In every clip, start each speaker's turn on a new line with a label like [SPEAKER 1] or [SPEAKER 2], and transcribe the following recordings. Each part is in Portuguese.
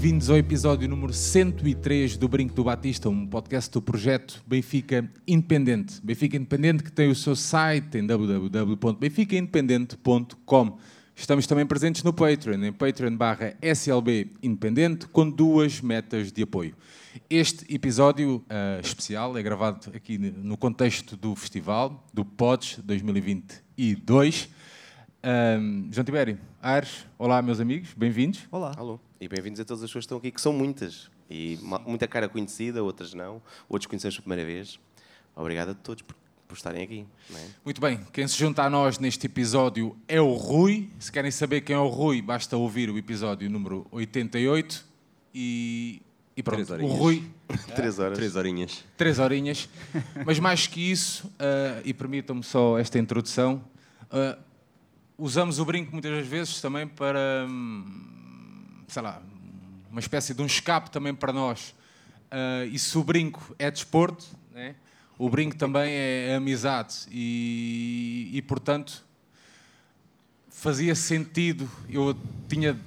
[SPEAKER 1] Bem-vindos ao episódio número 103 do Brinco do Batista, um podcast do projeto Benfica Independente. Benfica Independente que tem o seu site em www.benficaindependente.com. Estamos também presentes no Patreon, em patreon barra SLB Independente, com duas metas de apoio. Este episódio ah, especial é gravado aqui no contexto do festival, do PODS 2022. Ahm, João Tibério, Ares, olá meus amigos, bem-vindos.
[SPEAKER 2] Olá.
[SPEAKER 3] Alô, e bem-vindos a todas as pessoas que estão aqui, que são muitas. E muita cara conhecida, outras não. Outros conhecemos pela primeira vez. Obrigado a todos por, por estarem aqui. é?
[SPEAKER 1] Muito bem, quem se junta a nós neste episódio é o Rui. Se querem saber quem é o Rui, basta ouvir o episódio número 88 e, e pronto.
[SPEAKER 2] Três
[SPEAKER 1] O. Rui,
[SPEAKER 3] Três horas.
[SPEAKER 2] Três horinhas.
[SPEAKER 1] três horinhas. Mas mais que isso, ah, e permitam-me só esta introdução, ah, usamos o brinco muitas das vezes também para, hum, sei lá, uma espécie de um escape também para nós. Ah, e se o brinco é desporto, né? o brinco também é amizade. E, e, portanto, fazia sentido. Eu tinha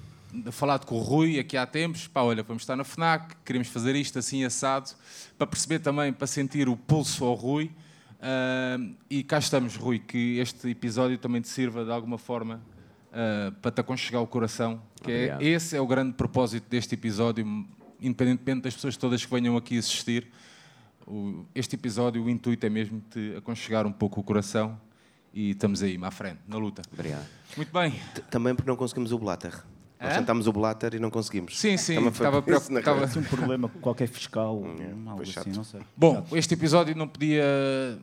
[SPEAKER 1] falado com o Rui aqui há tempos, pá, olha, vamos estar na FNAC, queremos fazer isto assim assado, para perceber também, para sentir o pulso ao Rui. Ah, e cá estamos, Rui, que este episódio também te sirva de alguma forma ah, para te aconchegar o coração. Que é, esse é o grande propósito deste episódio, independentemente das pessoas todas que venham aqui assistir. O- este episódio, o intuito é mesmo te aconchegar um pouco o coração e estamos aí, à frente, na luta.
[SPEAKER 2] Obrigado.
[SPEAKER 1] Muito bem.
[SPEAKER 3] T- Também porque não conseguimos o Blatter. Nós
[SPEAKER 1] Hã?
[SPEAKER 3] tentámos o Blatter e não conseguimos.
[SPEAKER 1] Sim, sim,
[SPEAKER 3] Também foi
[SPEAKER 1] estava preocupado. estava-
[SPEAKER 4] um problema com qualquer fiscal, algo
[SPEAKER 3] pois
[SPEAKER 4] assim, não sei.
[SPEAKER 1] Bom, este episódio não podia,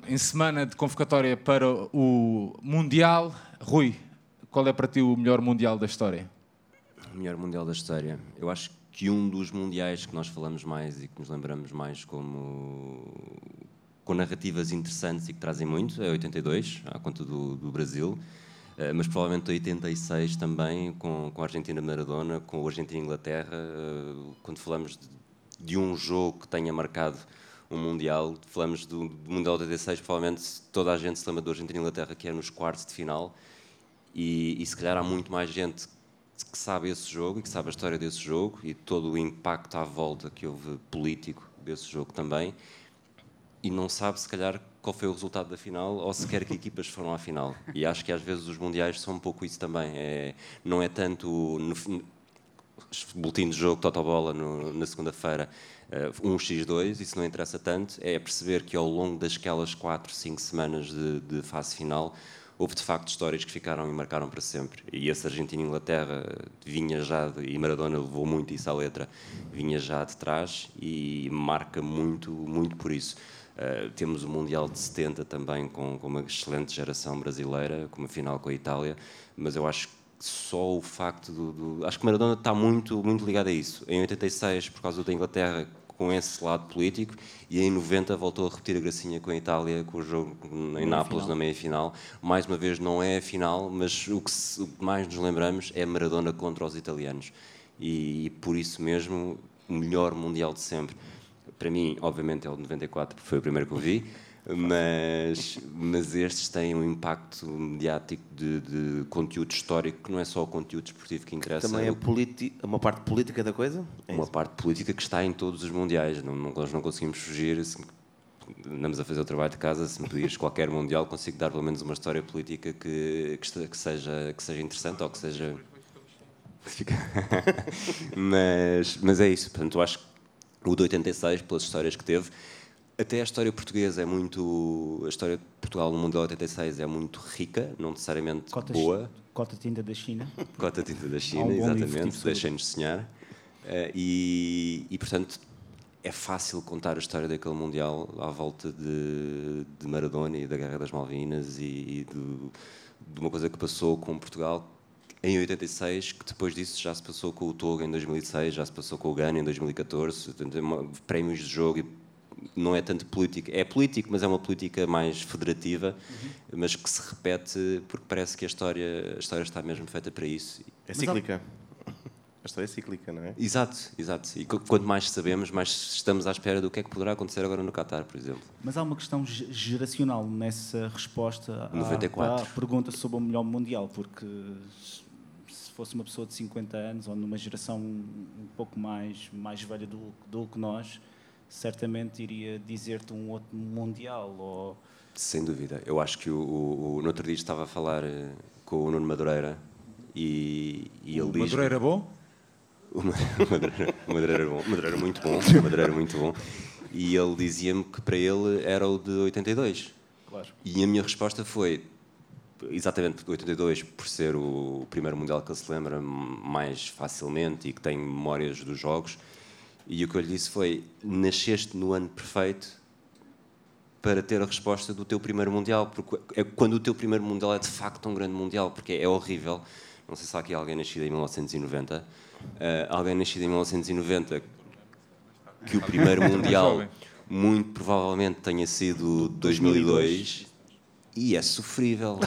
[SPEAKER 1] em semana de convocatória para o Mundial. Rui, qual é para ti o melhor Mundial da história?
[SPEAKER 2] O melhor Mundial da história. Eu acho que um dos mundiais que nós falamos mais e que nos lembramos mais como com narrativas interessantes e que trazem muito é 82, à conta do, do Brasil. Eh, Mas provavelmente 86 também, com, com a Argentina Maradona, com o Argentina-Inglaterra, eh, quando falamos de, de um jogo que tenha marcado um Mundial, falamos do, do Mundial de 86, provavelmente toda a gente se lembra do Argentina-Inglaterra, que é nos quartos de final, e, e se calhar há muito mais gente que sabe esse jogo e que sabe a história desse jogo e todo o impacto à volta que houve político desse jogo também. E não sabe se calhar qual foi o resultado da final ou sequer que equipas foram à final. E acho que às vezes os mundiais são um pouco isso também. É, não é tanto no, fin- boletim de jogo, totobola no, na segunda-feira, eh, 1x2, isso não interessa tanto, é perceber que ao longo daquelas 4, 5 semanas de, de fase final, houve de facto histórias que ficaram e marcaram para sempre. E esse Argentina e Inglaterra vinha já, de, e Maradona levou muito isso à letra, vinha já de trás e marca muito, muito por isso. Uh, temos o Mundial de 70 também, com, com uma excelente geração brasileira, com uma final com a Itália, mas eu acho que só o facto do, do- Acho que Maradona está muito, muito ligado a isso. Em 86, por causa da Inglaterra, com esse lado político, e em 90 voltou a repetir a gracinha com a Itália, com o jogo em Nápoles, na meia-final. Mais uma vez, não é a final, mas o que, se- o que mais nos lembramos é Maradona contra os italianos. E, e por isso mesmo, o melhor Mundial de sempre. Para mim, obviamente, é o de 94, porque foi o primeiro que eu vi, mas, mas estes têm um impacto mediático de, de conteúdo histórico que não é só o conteúdo desportivo que interessa,
[SPEAKER 3] Também é
[SPEAKER 2] o-
[SPEAKER 3] uma parte política da coisa? É
[SPEAKER 2] uma
[SPEAKER 3] isso.
[SPEAKER 2] parte política que está em todos os mundiais. Não, não- nós não conseguimos fugir. Se, andamos a fazer o trabalho de casa. Se me pedires qualquer mundial, consigo dar pelo menos uma história política que, que, que seja, que seja interessante ou que seja. Mas, mas é isso. Portanto, eu acho que o de 86, pelas histórias que teve, até a história portuguesa é muito. A história de Portugal no Mundial 86 é muito rica, não necessariamente
[SPEAKER 4] Cotas,
[SPEAKER 2] boa.
[SPEAKER 4] Cota tinta da China.
[SPEAKER 2] Cota tinta da China,
[SPEAKER 4] um
[SPEAKER 2] exatamente,
[SPEAKER 4] sobre
[SPEAKER 2] deixem-nos sonhar. Eh, e, e, portanto, é fácil contar a história daquele Mundial à volta de, de Maradona e da Guerra das Malvinas e, e do, de uma coisa que passou com Portugal em 86, que depois disso já se passou com o Togo em 2006, já se passou com o Ghana em 2014, portanto, é prémios de jogo e não é tanto política, é político, mas é uma política mais federativa, mas que se repete porque parece que a história, a história está mesmo feita para isso.
[SPEAKER 3] É cíclica. A história é cíclica, não é?
[SPEAKER 2] Exato, exato. E qu- quanto mais sabemos, mais estamos à espera do que é que poderá acontecer agora no Qatar, por exemplo.
[SPEAKER 4] Mas há uma questão ge- geracional nessa resposta à-
[SPEAKER 2] 94.
[SPEAKER 4] à pergunta sobre o melhor mundial, porque se fosse uma pessoa de 50 anos ou numa geração um pouco mais, mais velha do, do que nós, certamente iria dizer-te um outro mundial. Ou...
[SPEAKER 2] Sem dúvida. Eu acho que o, o, o- no outro dia estava a falar eh, com o Nuno Madureira e, e ele
[SPEAKER 1] O
[SPEAKER 2] diz.
[SPEAKER 1] Madureira bom?
[SPEAKER 2] O Ma- o Madureira, o Madureira era bom. O Madureira muito bom. O Madureira era muito bom. E ele dizia-me que para ele era o de 82.
[SPEAKER 4] Claro.
[SPEAKER 2] E a minha resposta foi exatamente porque 82 por ser o primeiro mundial que ele se lembra mais facilmente e que tem memórias dos jogos. E o que eu lhe disse foi: nasceste no ano perfeito para ter a resposta do teu primeiro mundial, porque é quando o teu primeiro mundial é de facto um grande mundial, porque é horrível. Não sei se há aqui alguém nascido em 1990. eh, alguém nascido em 1990 que o primeiro mundial muito provavelmente tenha sido 2002 e é sofrível.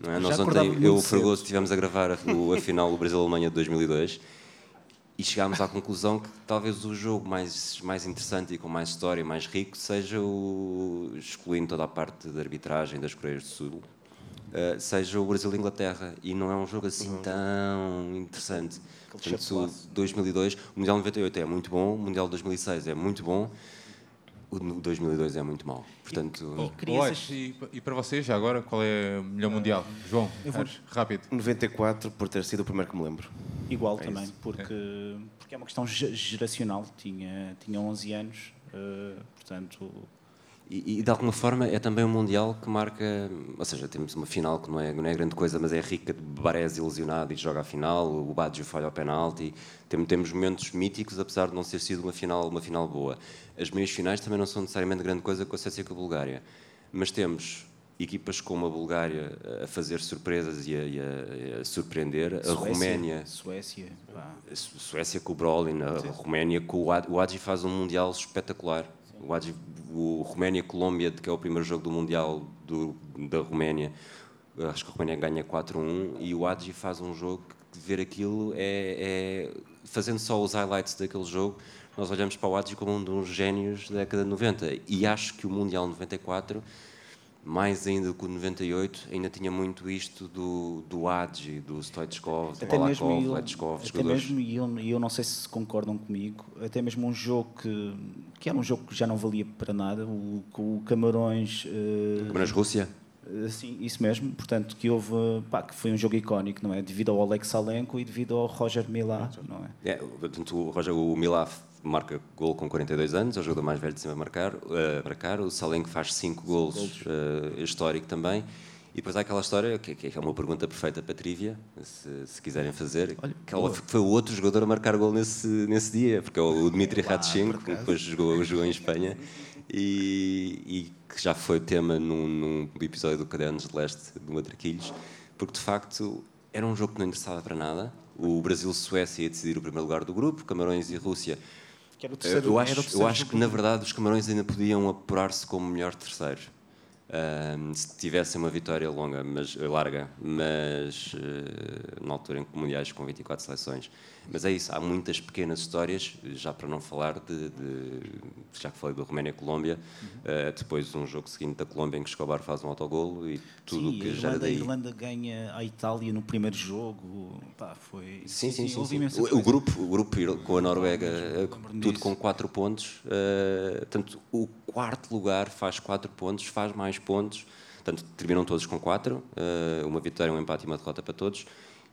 [SPEAKER 2] Não é? Nós ontem, eu e o
[SPEAKER 4] cedo.
[SPEAKER 2] Fragoso, estivemos a gravar a, o- a final do Brasil-Alemanha de 2002 e chegámos à conclusão que talvez o jogo mais, mais interessante e com mais história, mais rico, seja o, excluindo toda a parte da arbitragem das Coreias do Sul, eh, seja o Brasil-Inglaterra. E não é um jogo assim tão interessante. Portanto,
[SPEAKER 4] chapelaço.
[SPEAKER 2] 2002, o Mundial 98 é muito bom, o Mundial 2006 é muito bom, o de 2002 é muito mau. Portanto,
[SPEAKER 4] E crianças.
[SPEAKER 1] e, e para vocês, já agora, qual é o melhor mundial? João, Ares, rápido.
[SPEAKER 3] 94 por ter sido o primeiro que me lembro.
[SPEAKER 4] Igual
[SPEAKER 3] É
[SPEAKER 4] também,
[SPEAKER 3] isso.
[SPEAKER 4] porque, porque é uma questão ge- geracional. Tinha, tinha 11 anos, eh, portanto,
[SPEAKER 2] E, e, de alguma forma é também um Mundial que marca, ou seja, temos uma final que não é, não é grande coisa, mas é rica de Barés ilusionado e joga a final, o Baggio falha ao penalti, temos, temos momentos míticos, apesar de não ter sido uma final, uma final boa. As meias finais também não são necessariamente grande coisa com a Suécia e com a Bulgária, mas temos equipas como a Bulgária a fazer surpresas e a, e a- a surpreender, a
[SPEAKER 4] Suécia,
[SPEAKER 2] Roménia,
[SPEAKER 4] Suécia, pá.
[SPEAKER 2] Suécia com o Brolin, a Roménia com o o Adji faz um Mundial espetacular. O, o Roménia-Colômbia, que é o primeiro jogo do Mundial do, da Roménia, acho que a Roménia ganha 4-1 e o Adji faz um jogo que ver aquilo é, é- fazendo só os highlights daquele jogo, nós olhamos para o Adji como um dos génios da década de 90 e acho que o Mundial 94 mais ainda que o 98, ainda tinha muito isto do, do Adji, do Stoichkov, do
[SPEAKER 4] Até mesmo,
[SPEAKER 2] Balakov, Letchkov,
[SPEAKER 4] até mesmo e eu, e eu não sei se concordam comigo, até mesmo um jogo que, que era um jogo que já não valia para nada, o, o Camarões. eh,
[SPEAKER 2] Mas Rússia?
[SPEAKER 4] eh, Sim, isso mesmo. Portanto, que houve, pá, que foi um jogo icónico, não é? Devido ao Alex Salenko e devido ao Roger Milá, não é?
[SPEAKER 2] É, portanto, o, Roger, o Milaf marca gol com 42 anos, é o jogador mais velho de sempre a marcar. eh, marcar. O Salenko faz 5 golos, eh, histórico também. E depois há aquela história, que, que é uma pergunta perfeita para a trivia, se, se quiserem fazer, que ela foi o outro jogador a marcar gol nesse, nesse dia, porque é o Dmitry Radchenko, que depois jogou, jogou em Espanha, e, e que já foi tema num, num episódio do Cadernos de Leste, do Matraquilhos, porque de facto era um jogo que não interessava para nada. O Brasil-Suécia ia decidir o primeiro lugar do grupo, Camarões e Rússia
[SPEAKER 4] Que era o
[SPEAKER 2] eu,
[SPEAKER 4] terceiro,
[SPEAKER 2] eu acho, eu acho que, na verdade, os Camarões ainda podiam apurar-se como melhor terceiro. Se tivessem uma vitória longa, mas, larga, mas eh, na altura em que mundiais com 24 seleções. Mas é isso, há muitas pequenas histórias, já para não falar de, de- já que falei da Roménia-Colômbia,
[SPEAKER 4] Uhum.
[SPEAKER 2] eh, depois um jogo seguinte da Colômbia em que Escobar faz um autogolo e tudo o
[SPEAKER 4] Sim,
[SPEAKER 2] que
[SPEAKER 4] a
[SPEAKER 2] gera
[SPEAKER 4] Irlanda, a
[SPEAKER 2] daí.
[SPEAKER 4] Irlanda ganha a Itália no primeiro jogo, pá, foi...
[SPEAKER 2] Sim, sim, sim. sim.
[SPEAKER 4] imensa
[SPEAKER 2] O, o grupo, o grupo com a Noruega, eh, tudo com 4 pontos. portanto, o quarto lugar faz 4 pontos, faz mais pontos. Portanto, terminam todos com 4. uma vitória, um empate e uma derrota para todos.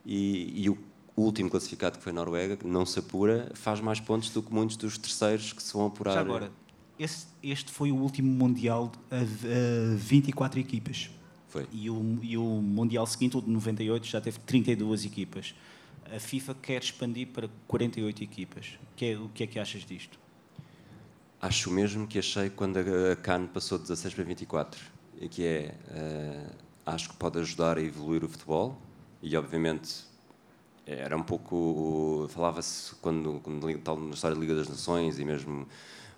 [SPEAKER 2] E, e o último classificado, que foi a Noruega, que não se apura, faz mais pontos do que muitos dos terceiros que se vão apurar.
[SPEAKER 4] Já agora, esse- este foi o último Mundial a, a 24 equipas.
[SPEAKER 2] Foi.
[SPEAKER 4] E o, e o Mundial seguinte, o de 98, já teve 32 equipas. A FIFA quer expandir para 48 equipas. O que é, o que, é que achas disto?
[SPEAKER 2] Acho mesmo que achei quando a CAN passou de 16 para 24, e que é, eh, acho que pode ajudar a evoluir o futebol e, obviamente, era um pouco. Falava-se quando, quando tal na história da Liga das Nações e mesmo.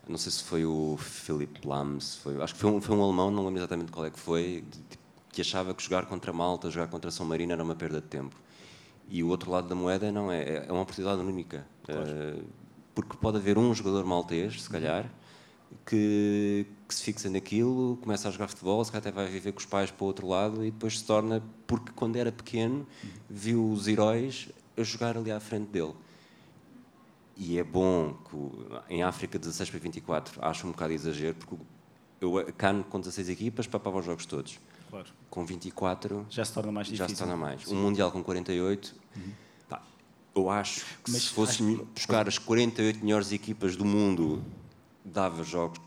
[SPEAKER 2] Não sei se foi o Philip Lam, foi, acho que foi um, foi um alemão, não lembro exatamente qual é que foi, que achava que jogar contra Malta, jogar contra São Marino era uma perda de tempo. E o outro lado da moeda não é, é uma oportunidade única. Claro. Uh, porque pode haver um jogador maltês, se calhar, que, que, se fixa naquilo, começa a jogar futebol, se calhar até vai viver com os pais para o outro lado e depois se torna, porque quando era pequeno, viu os heróis a jogar ali à frente dele. E é bom que em África 16 para 24 acho um bocado exagero, porque eu cano com 16 equipas papava os jogos todos. Claro. Com 24
[SPEAKER 4] já se torna mais difícil.
[SPEAKER 2] Já se torna mais. Sim. Um Mundial com 48, uhum. Eu acho que Mas se fosse buscar as 48 melhores equipas do mundo dava jogos,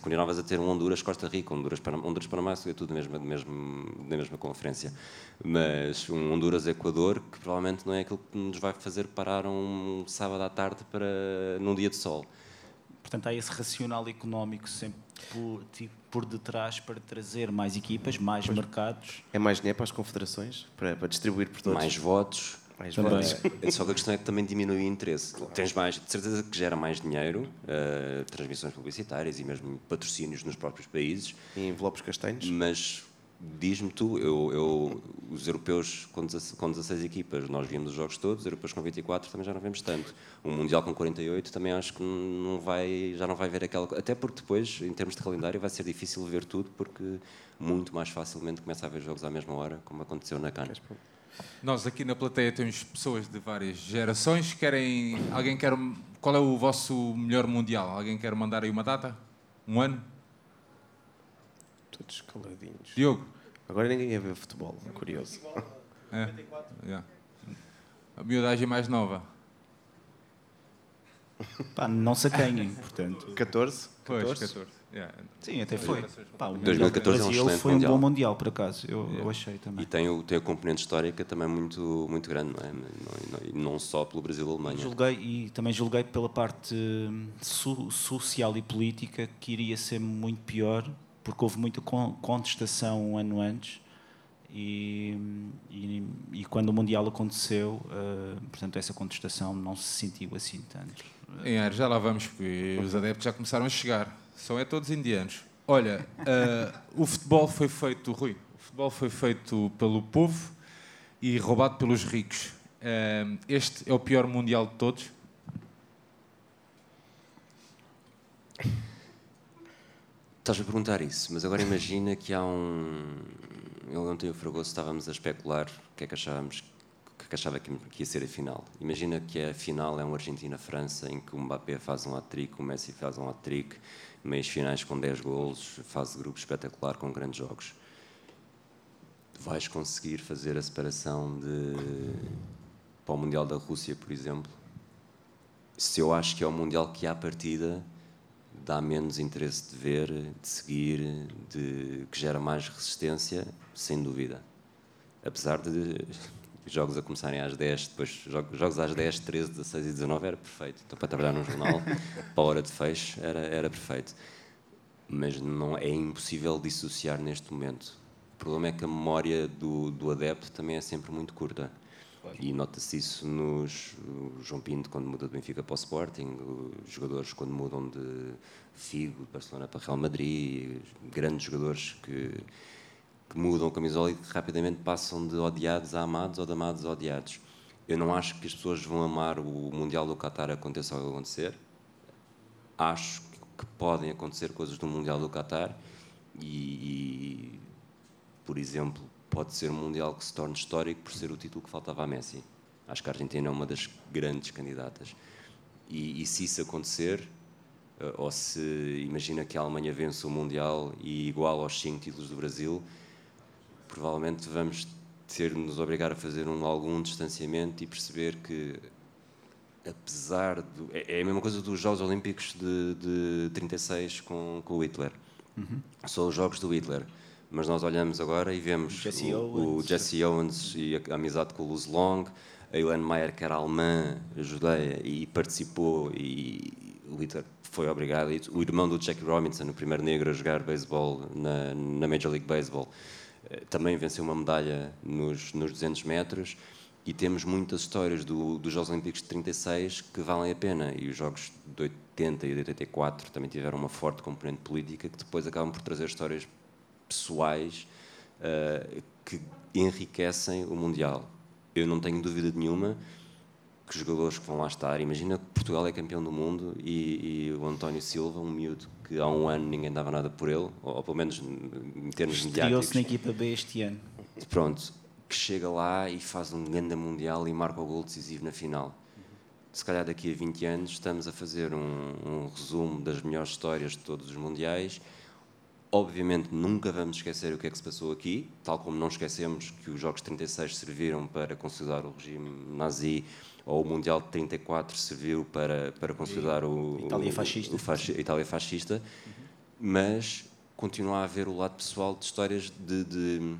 [SPEAKER 2] continuavas a ter um Honduras, Costa Rica, Honduras, Panamá, Honduras, Panamá, é tudo da mesma, da, mesma, da mesma conferência. Mas um Honduras, Equador, que provavelmente não é aquilo que nos vai fazer parar um sábado à tarde para, num dia de sol.
[SPEAKER 4] Portanto, há esse racional económico sempre por, tipo, por detrás para trazer mais equipas, mais pois. mercados.
[SPEAKER 3] É mais dinheiro para as confederações, para, para distribuir por todos.
[SPEAKER 2] Mais votos mais também. É só que a questão é que também diminui o interesse. Claro. Tens mais, de certeza que gera mais dinheiro, uh, transmissões publicitárias e mesmo patrocínios nos próprios países.
[SPEAKER 3] E envelopes castanhos.
[SPEAKER 2] Mas diz-me tu, eu, eu, os europeus com 16, com 16 equipas, nós víamos os jogos todos, os europeus com 24 também já não vemos tanto. O Mundial com 48 também acho que não vai, já não vai ver aquela. Até porque depois, em termos de calendário, vai ser difícil ver tudo, porque muito mais facilmente começa a haver jogos à mesma hora, como aconteceu na CAN.
[SPEAKER 1] Nós aqui na plateia temos pessoas de várias gerações. Querem. Alguém quer. Qual é o vosso melhor mundial? Alguém quer mandar aí uma data? Um ano?
[SPEAKER 3] Todos caladinhos.
[SPEAKER 1] Diogo?
[SPEAKER 3] Agora ninguém ia ver futebol, é curioso.
[SPEAKER 1] É. Yeah. A miudagem mais nova.
[SPEAKER 4] Pá, não se acanhem, portanto.
[SPEAKER 3] 14?
[SPEAKER 1] Pois, 14.
[SPEAKER 4] Yeah. Sim, até foi.
[SPEAKER 2] Pá, o 2014 é um excelente
[SPEAKER 4] foi
[SPEAKER 2] mundial.
[SPEAKER 4] um bom mundial, por acaso, eu, yeah. eu achei também.
[SPEAKER 2] E tem, o, tem a componente histórica também muito, muito grande, não é? Não, não, não só pelo Brasil e Alemanha.
[SPEAKER 4] Julguei, e também julguei pela parte so, social e política que iria ser muito pior, porque houve muita contestação um ano antes. E, e, e, quando o Mundial aconteceu, uh, portanto, essa contestação não se sentiu assim tanto.
[SPEAKER 1] Em Ares, já lá vamos, porque os adeptos já começaram a chegar. São é todos indianos. Olha, uh, o futebol foi feito, Rui, o futebol foi feito pelo povo e roubado pelos ricos. Uh, este é o pior mundial de todos?
[SPEAKER 2] Estás a perguntar isso, mas agora imagina que há um. Eu ontem o Fragoso estávamos a especular o que é que achávamos que achava que ia ser a final. Imagina que a final é um Argentina-França em que o Mbappé faz um hat-trick, o Messi faz um hat-trick, meias finais com 10 golos, fase de grupo espetacular com grandes jogos. Vais conseguir fazer a separação de para o Mundial da Rússia, por exemplo? Se eu acho que é o Mundial que à partida dá menos interesse de ver, de seguir, de que gera mais resistência, sem dúvida. Apesar de jogos a começarem às 10, depois jogos às 10, 13, 16 e 19 era perfeito. Então, para trabalhar num jornal, para a hora de fecho, era, era perfeito. Mas não é impossível dissociar neste momento. O problema é que a memória do, do adepto também é sempre muito curta. E nota-se isso nos João Pinto quando muda do Benfica para o Sporting, os jogadores quando mudam de Figo, de Barcelona para Real Madrid, grandes jogadores que que mudam a camisola e que rapidamente passam de odiados a amados ou de amados a odiados. Eu não acho que as pessoas vão amar o Mundial do Qatar aconteça o que acontecer. Acho que podem acontecer coisas no Mundial do Qatar e, e, por exemplo, pode ser um Mundial que se torne histórico por ser o título que faltava a Messi. Acho que a Argentina é uma das grandes candidatas. E, e se isso acontecer, eh, ou se imagina que a Alemanha vence o Mundial e igual aos cinco títulos do Brasil, provavelmente vamos ter de nos obrigar a fazer um, algum distanciamento e perceber que, apesar do. É, é a mesma coisa dos Jogos Olímpicos de, de 36 com, com o Hitler. Uhum. São os Jogos do Hitler. Mas nós olhamos agora e vemos Jesse o, Owens. o, Jesse Owens e a, a amizade com o Luz Long, a Helene Mayer, que era alemã, judeia, e participou, e o Hitler foi obrigado. O irmão do Jackie Robinson, o primeiro negro a jogar beisebol na, na Major League Baseball também venceu uma medalha nos, nos 200 metros e temos muitas histórias do, dos Jogos Olímpicos de 36 que valem a pena e os Jogos de 80 e de 84 também tiveram uma forte componente política que depois acabam por trazer histórias pessoais uh, que enriquecem o Mundial. Eu não tenho dúvida nenhuma que os jogadores que vão lá estar, imagina que Portugal é campeão do mundo e, e o António Silva, um miúdo que há um ano ninguém dava nada por ele, ou, ou pelo menos em termos mediáticos.
[SPEAKER 4] Estreou-se na equipa B este ano.
[SPEAKER 2] Pronto, que chega lá e faz um grande mundial e marca o gol decisivo na final. Se calhar daqui a 20 anos estamos a fazer um, um resumo das melhores histórias de todos os mundiais. Obviamente nunca vamos esquecer o que é que se passou aqui, tal como não esquecemos que os Jogos 36 serviram para consolidar o regime nazi ou o Mundial de 34 serviu para, para consolidar o,
[SPEAKER 4] Itália fascista,
[SPEAKER 2] o, o, Itália fascista uhum. mas continua a haver o lado pessoal de histórias de, de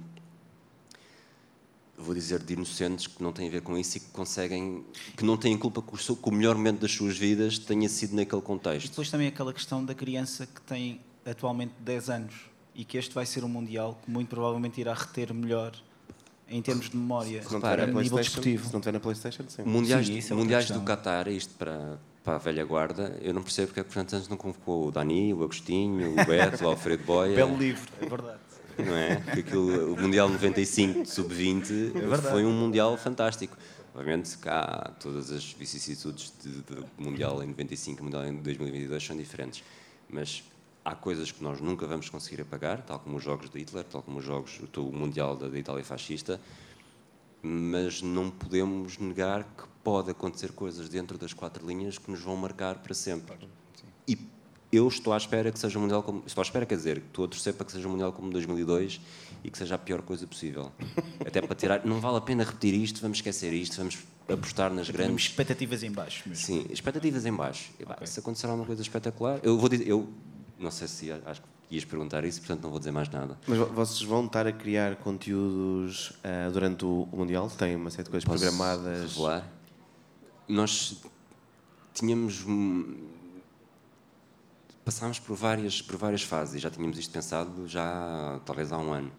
[SPEAKER 2] vou dizer, de inocentes que não têm a ver com isso e que conseguem, que não têm culpa que o, que o melhor momento das suas vidas tenha sido naquele contexto.
[SPEAKER 4] E depois também aquela questão da criança que tem atualmente 10 anos e que este vai ser um Mundial que muito provavelmente irá reter melhor em termos de memória
[SPEAKER 3] se não para, a nível desportivo. Se não tiver na Playstation, sim.
[SPEAKER 2] Mundiais, sim, é mundiais do Qatar, isto para, para a velha guarda, eu não percebo porque é que o Fernando não convocou o Dani, o Agostinho, o Beto, o Alfredo Boia.
[SPEAKER 4] Belo livro, é verdade
[SPEAKER 2] não é? Porque aquilo, o Mundial 95 sub-20 é foi um Mundial fantástico. Obviamente cá todas as vicissitudes do Mundial em 95 e Mundial em 2022 são diferentes, mas há coisas que nós nunca vamos conseguir apagar, tal como os jogos de Hitler, tal como os jogos do Mundial da, da Itália fascista, mas não podemos negar que pode acontecer coisas dentro das quatro linhas que nos vão marcar para sempre. E eu estou à espera que seja um mundial como. Estou à espera, quer dizer, estou a torcer para que seja um mundial como 2002 e que seja a pior coisa possível. Até para tirar. Não vale a pena repetir isto, vamos esquecer isto, vamos apostar nas grandes.
[SPEAKER 4] expectativas em baixo. Mesmo.
[SPEAKER 2] Sim, expectativas em baixo. Okay. Se acontecer alguma coisa espetacular, eu vou dizer. Eu não sei se acho que ias perguntar isso, portanto não vou dizer mais nada.
[SPEAKER 3] Mas vocês vão estar a criar conteúdos uh, durante o Mundial? Tem uma série de coisas
[SPEAKER 2] Posso
[SPEAKER 3] programadas?
[SPEAKER 2] Revelar? Nós tínhamos passámos por várias, por várias fases e já tínhamos isto pensado já talvez há um ano.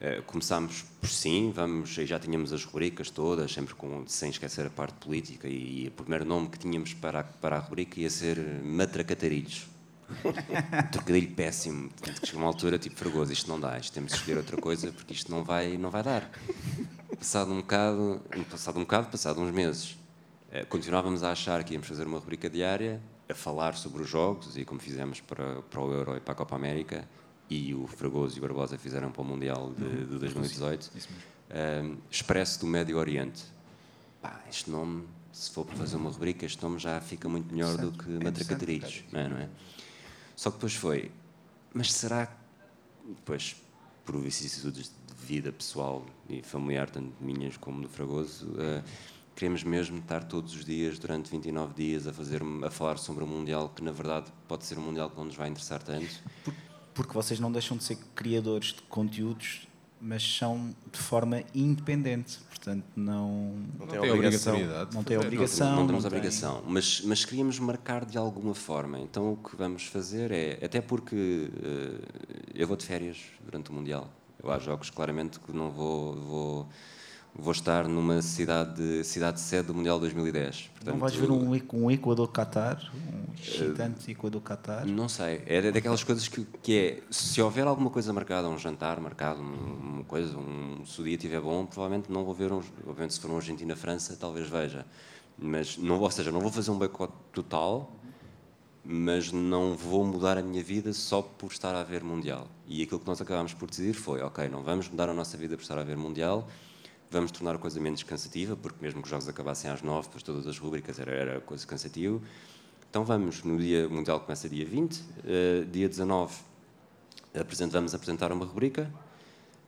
[SPEAKER 2] Uh, começámos por sim, vamos, já tínhamos as rubricas todas, sempre com, sem esquecer a parte política, e, e o primeiro nome que tínhamos para a, para a rubrica ia ser Matracatarilhos. Trocadilho péssimo, que chega uma altura tipo fregoso, isto não dá, isto temos de escolher outra coisa porque isto não vai, não vai dar. Passado um bocado, passado um bocado, passado uns meses, uh, continuávamos a achar que íamos fazer uma rubrica diária a falar sobre os jogos e como fizemos para, para o Euro e para a Copa América e o Fragoso e o Barbosa fizeram para o Mundial de, uhum. de 2018 um, Expresso do Médio Oriente Pá, este nome se for para fazer uma rubrica este nome já fica muito melhor do que é Matracateritos não, é, não é? Só que depois foi mas será depois por vicissitudes de vida pessoal e familiar tanto minhas como do Fragoso uh, queremos mesmo estar todos os dias, durante 29 dias, a, fazer, a falar sobre um Mundial que, na verdade, pode ser um Mundial que não nos vai interessar tanto.
[SPEAKER 4] Porque vocês não deixam de ser criadores de conteúdos, mas são de forma independente. Portanto, não,
[SPEAKER 1] não, tem, tem obrigação.
[SPEAKER 4] Não tem obrigação.
[SPEAKER 2] Não, temos obrigação, mas, mas queríamos marcar de alguma forma. Então, o que vamos fazer é, até porque uh, eu vou de férias durante o Mundial. Eu há jogos, claramente, que não vou, vou vou estar numa cidade, cidade sede do Mundial 2010.
[SPEAKER 4] Portanto, não vais ver um, um Equador-Qatar? Um excitante uh, Equador-Qatar?
[SPEAKER 2] Não sei. É daquelas coisas que, que é, se houver alguma coisa marcada, um jantar marcado, uma coisa, um, se o dia estiver bom, provavelmente não vou ver, um, obviamente se for um Argentina-França, talvez veja. Mas, não, ou seja, não vou fazer um boicote total, mas não vou mudar a minha vida só por estar a ver Mundial. E aquilo que nós acabámos por decidir foi, ok, não vamos mudar a nossa vida por estar a ver Mundial, vamos tornar a coisa menos cansativa, porque mesmo que os jogos acabassem às 9, depois todas as rubricas era, era coisa cansativa. Então vamos, no dia o Mundial começa dia 20, uh, eh, dia 19 apresent, vamos apresentar uma rubrica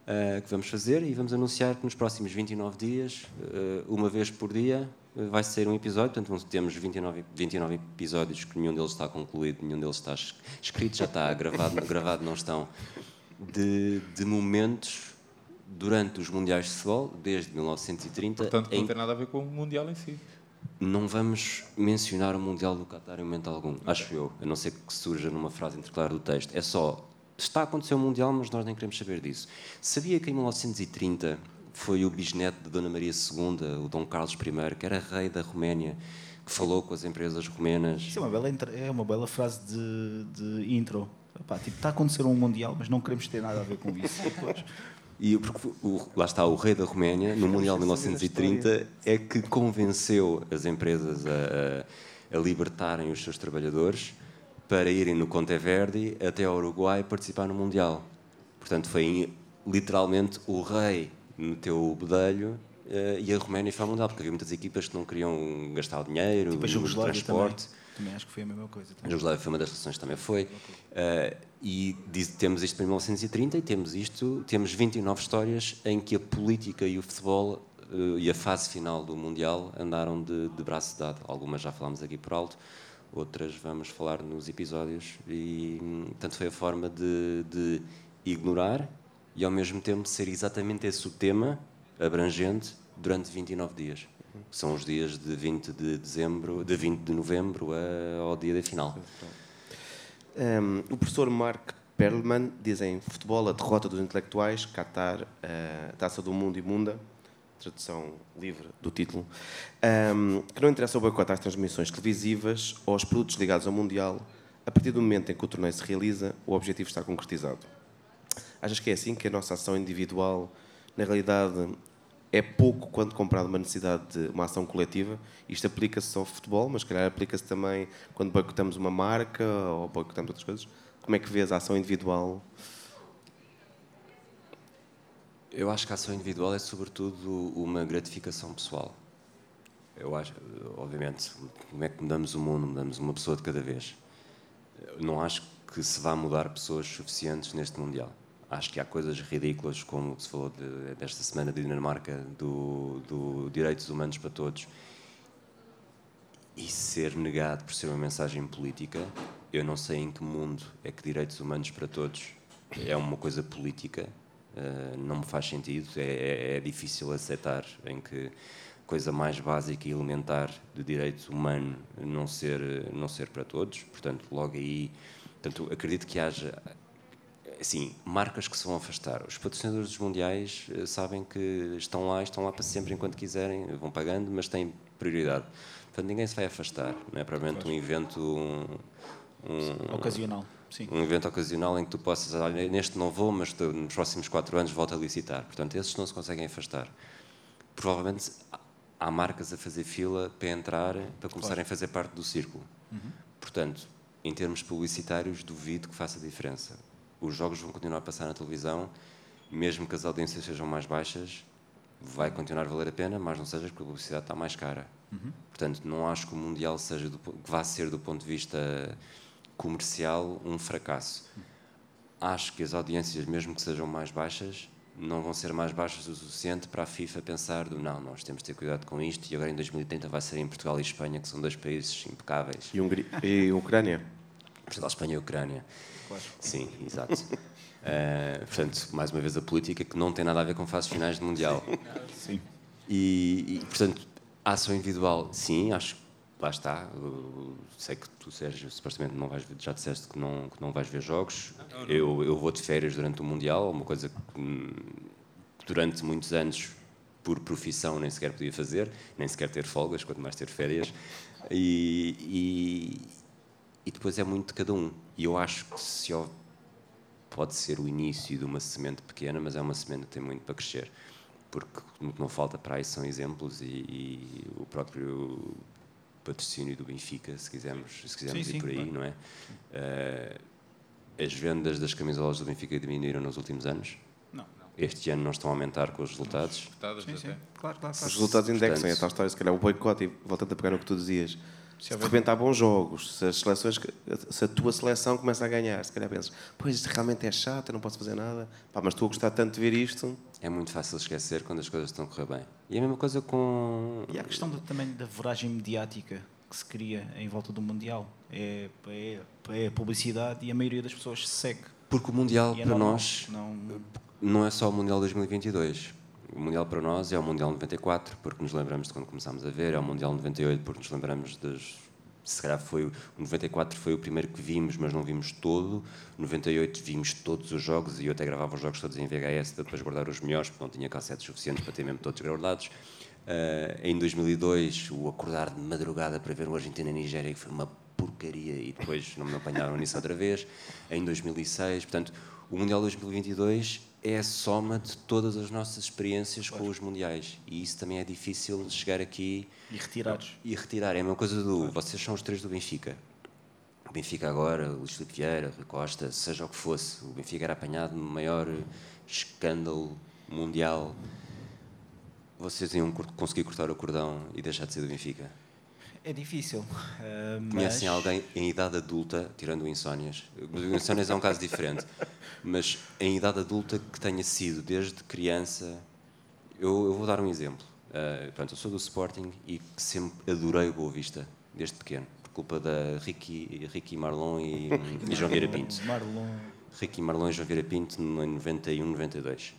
[SPEAKER 2] uh, que vamos fazer e vamos anunciar que nos próximos 29 dias, uh, uma vez por dia, vai ser um episódio, portanto temos 29, 29 episódios que nenhum deles está concluído, nenhum deles está escrito, já está gravado, gravado não estão, de, de momentos durante os Mundiais de Futebol, desde 1930.
[SPEAKER 1] Portanto, não em... tem nada a ver com o Mundial em si.
[SPEAKER 2] Não vamos mencionar o Mundial do Qatar em momento algum, acho eu, a não ser que surja numa frase interclar do texto. É só está a acontecer o Mundial, mas nós nem queremos saber disso. Sabia que em 1930 foi o bisneto de Dona Maria II, o Dom Carlos I, que era rei da Roménia, que falou com as empresas romenas.
[SPEAKER 4] Isso é uma bela, é uma bela frase de, de intro. Epá, tipo, está a acontecer um Mundial, mas não queremos ter nada a ver com isso.
[SPEAKER 2] E porque o- lá está o rei da Roménia, no Mundial de 1930, é que convenceu as empresas a, a- a libertarem os seus trabalhadores para irem no Conte Verde até ao Uruguai participar no Mundial. Portanto, foi literalmente o rei meteu o bedelho eh, e a Roménia foi ao Mundial, porque havia muitas equipas que não queriam gastar o dinheiro,
[SPEAKER 4] Tipo
[SPEAKER 2] o transporte.
[SPEAKER 4] também. Também acho que foi a mesma coisa.
[SPEAKER 2] A
[SPEAKER 4] também.
[SPEAKER 2] Jugoslávia foi uma das seleções que também foi. Eh, e diz- temos isto para 1930 e temos isto, temos 29 histórias em que a política e o futebol eh, e a fase final do Mundial andaram de, de braço dado. Algumas já falámos aqui por alto, outras vamos falar nos episódios. E, portanto, foi a forma de, de ignorar e, ao mesmo tempo, ser exatamente esse o tema abrangente durante 29 dias. São os dias de 20 de dezembro, de 20 de novembro ao dia da final.
[SPEAKER 3] Um, o professor Mark Perlman diz em Futebol, a derrota dos intelectuais, Qatar, a taça do mundo imunda, tradução livre do título, um, que não interessa o boicote às transmissões televisivas ou aos produtos ligados ao Mundial, a partir do momento em que o torneio se realiza, o objetivo está concretizado. Achas que é assim que a nossa ação individual, na realidade, é pouco quando comparado uma necessidade de uma ação coletiva? Isto aplica-se ao futebol, mas calhar aplica-se também quando boicotamos uma marca ou boicotamos outras coisas. Como é que vês a ação individual?
[SPEAKER 2] Eu acho que a ação individual é, sobretudo, uma gratificação pessoal. Eu acho, obviamente, como é que mudamos o mundo? Mudamos uma pessoa de cada vez. Eu não acho que se vá mudar pessoas suficientes neste Mundial. Acho que há coisas ridículas, como se falou de- desta semana de Dinamarca, do, do direitos humanos para todos, e ser negado por ser uma mensagem política. Eu não sei em que mundo é que direitos humanos para todos é uma coisa política. Uh, não me faz sentido. É, é- é difícil aceitar em que coisa mais básica e elementar de direito humano não ser não ser para todos. Portanto, logo aí, portanto, acredito que haja assim, marcas que se vão afastar. Os patrocinadores dos mundiais eh, sabem que estão lá, estão lá para sempre enquanto quiserem, vão pagando, mas têm prioridade. Portanto, ninguém se vai afastar. Não é provavelmente um evento, um, um,
[SPEAKER 4] Ocasional, sim.
[SPEAKER 2] um evento ocasional em que tu possas, olha, neste não vou, mas nos próximos quatro anos volto a licitar. Portanto, esses não se conseguem afastar. Provavelmente há- marcas a fazer fila para entrar, para começarem a fazer parte do círculo. Portanto, em termos publicitários, duvido que faça diferença. Os jogos vão continuar a passar na televisão, mesmo que as audiências sejam mais baixas, vai continuar a valer a pena, mas não seja porque a publicidade está mais cara. Portanto, não acho que o Mundial seja do, que vá ser, do ponto de vista comercial, um fracasso. Acho que as audiências, mesmo que sejam mais baixas, não vão ser mais baixas o suficiente para a FIFA pensar do não, nós temos de ter cuidado com isto e agora em 2030 vai ser em Portugal e Espanha, que são dois países impecáveis.
[SPEAKER 3] E, Hungria, e Ucrânia?
[SPEAKER 2] Portugal, Espanha e Ucrânia. Sim, exato. Eh, portanto, mais uma vez a política que não tem nada a ver com fases finais de Mundial.
[SPEAKER 4] Sim.
[SPEAKER 2] E, e, portanto, a ação individual, sim, acho que lá está. Eu sei que tu, Sérgio, supostamente não vais ver, já disseste que não, que não vais ver jogos. Eu, eu vou de férias durante o Mundial, uma coisa que hum, durante muitos anos, por profissão, nem sequer podia fazer, nem sequer ter folgas, quanto mais ter férias. E, e, e depois é muito de cada um. E eu acho que se pode ser o início de uma semente pequena, mas é uma semente que tem muito para crescer. Porque o que não falta para aí são exemplos e, e o próprio patrocínio do Benfica, se quisermos, se quisermos
[SPEAKER 4] Sim,
[SPEAKER 2] ir
[SPEAKER 4] sim,
[SPEAKER 2] por aí,
[SPEAKER 4] claro.
[SPEAKER 2] não é? Eh, as vendas das camisolas do Benfica diminuíram nos últimos anos.
[SPEAKER 4] Não.
[SPEAKER 2] Este ano não estão a aumentar com os resultados.
[SPEAKER 4] Sim, sim.
[SPEAKER 1] até.
[SPEAKER 4] Claro, claro,
[SPEAKER 3] Os
[SPEAKER 4] claro.
[SPEAKER 3] resultados indexam,
[SPEAKER 2] Portanto-
[SPEAKER 3] é a tal história, se calhar o boicote, e voltando a pegar no que tu dizias,
[SPEAKER 4] Se
[SPEAKER 3] se de
[SPEAKER 4] houver-
[SPEAKER 3] repente há bons jogos, se as seleções, se a tua seleção começa a ganhar, se calhar pensas, pois isto realmente é chato, eu não posso fazer nada, Pá, mas estou a gostar tanto de ver isto,
[SPEAKER 2] É muito fácil esquecer quando as coisas estão a correr bem. E é a mesma coisa com.
[SPEAKER 4] E há a questão do- também da voragem mediática que se cria em volta do Mundial. É, é, é a publicidade e a maioria das pessoas segue.
[SPEAKER 2] Porque o Mundial,
[SPEAKER 4] é
[SPEAKER 2] para
[SPEAKER 4] normal,
[SPEAKER 2] nós,
[SPEAKER 4] Não,
[SPEAKER 2] não é só o Mundial 2022. O Mundial para nós é o Mundial 94, porque nos lembramos de quando começámos a ver, é o Mundial 98, porque nos lembramos das se calhar foi o 94 foi o primeiro que vimos, mas não vimos todo. 98 vimos todos os jogos e eu até gravava os jogos todos em VHS, depois guardar os melhores, porque não tinha cassetes suficientes para ter mesmo todos guardados. Uh, em 2002, o acordar de madrugada para ver o Argentina-Nigéria, que foi uma porcaria, e depois não me apanharam nisso outra vez. Em 2006, portanto, o Mundial 2022 é a soma de todas as nossas experiências claro. com os mundiais. E isso também é difícil chegar aqui
[SPEAKER 4] e retirados.
[SPEAKER 2] E retirar. É a mesma coisa do. Claro. Vocês são os três do Benfica. O Benfica agora, o Luís Filipe Vieira, Rui Costa, seja o que fosse, o Benfica era apanhado no maior escândalo mundial. Vocês iam conseguir cortar o cordão e deixar de ser do Benfica?
[SPEAKER 4] É difícil. Uh,
[SPEAKER 2] mas... Conhecem alguém em idade adulta, tirando o insónias? O insónias é um caso diferente, mas em idade adulta que tenha sido desde criança. Eu, eu vou dar um exemplo. Uh, pronto, eu sou do Sporting e sempre adorei o Boa Vista, desde pequeno, por culpa da Ricky, Ricky Marlon e, e João Vieira Pinto.
[SPEAKER 4] Marlon.
[SPEAKER 2] Ricky Marlon e João Vieira Pinto em 91, 92.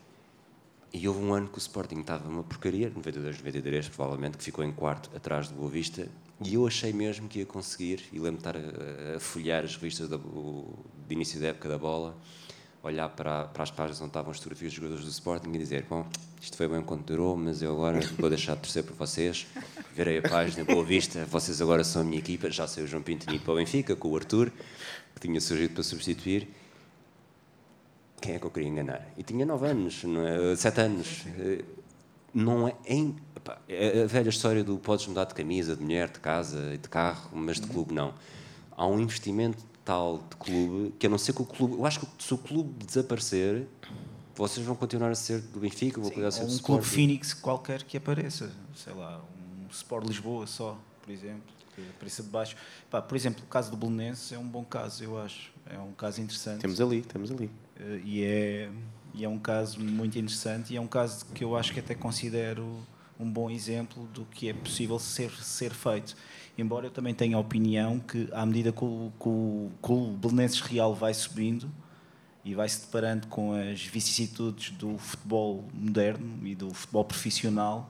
[SPEAKER 2] E houve um ano que o Sporting estava uma porcaria, 92, 93 provavelmente, que ficou em quarto atrás do Boa Vista, e eu achei mesmo que ia conseguir, e lembro-me de estar a, a folhear as revistas da, o, de início da época da bola, olhar para, para as páginas onde estavam as fotografias dos jogadores do Sporting e dizer: Bom, isto foi bem enquanto durou, mas eu agora vou deixar de torcer por vocês. Verei a página, boa vista, vocês agora são a minha equipa. Já sei o João Pinto tinha ido para o Benfica, com o Arthur, que tinha surgido para substituir. Quem é que eu queria enganar? E tinha 9 anos, não é? 7 anos. Não é, em, é a velha história do podes mudar de camisa, de mulher, de casa e de carro, mas de clube não. Há um investimento tal de clube que a não ser que o clube. Eu acho que se o clube desaparecer, vocês vão continuar a ser do Benfica, vão continuar a ser
[SPEAKER 4] um
[SPEAKER 2] do
[SPEAKER 4] clube Phoenix qualquer que apareça, sei lá, um Sport Lisboa só, por exemplo, que apareça de baixo. Pá, por exemplo, o caso do Belenenses é um bom caso, eu acho. É um caso interessante.
[SPEAKER 3] Temos ali, temos ali.
[SPEAKER 4] Uh, e é e é um caso muito interessante e é um caso que eu acho que até considero um bom exemplo do que é possível ser, ser feito. Embora eu também tenha a opinião que, à medida que o, que o, o Belenenses Real vai subindo e vai se deparando com as vicissitudes do futebol moderno e do futebol profissional,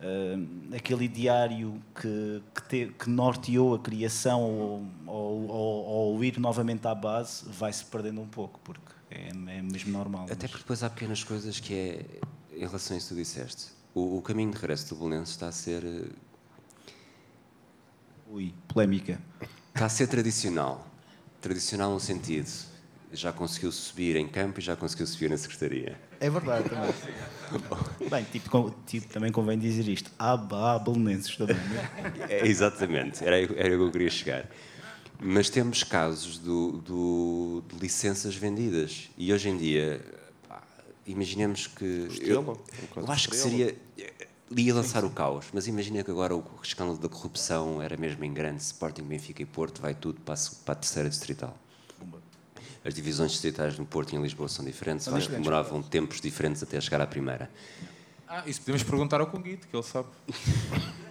[SPEAKER 4] uh, aquele ideário que, que, te, que, norteou a criação ou, ou, ou, ou ir novamente à base vai se perdendo um pouco, porque é, é mesmo normal.
[SPEAKER 2] Até mas... porque depois há pequenas coisas que é, em relação a isso que tu disseste, o, o caminho de regresso do Belenenses está a ser. Eh,
[SPEAKER 4] Ui, polémica.
[SPEAKER 2] Está a ser tradicional. Tradicional no sentido. Já conseguiu subir em campo e já conseguiu subir na secretaria.
[SPEAKER 4] É verdade também. Bem, tipo, tipo, também convém dizer isto. Há, há belenenses também.
[SPEAKER 2] É, exatamente, era, era o que eu queria chegar. Mas temos casos do, do, de licenças vendidas. E hoje em dia, pá, imaginemos que. Eu, eu acho que seria. ia lançar o caos, mas imagina que agora o escândalo da corrupção era mesmo em grande. Sporting, Benfica e Porto, vai tudo para a, para a terceira distrital. As divisões distritais no Porto e em Lisboa são diferentes, diferentes. demoravam tempos diferentes até chegar à primeira.
[SPEAKER 1] Ah, isso podemos perguntar ao Conguito, que ele sabe.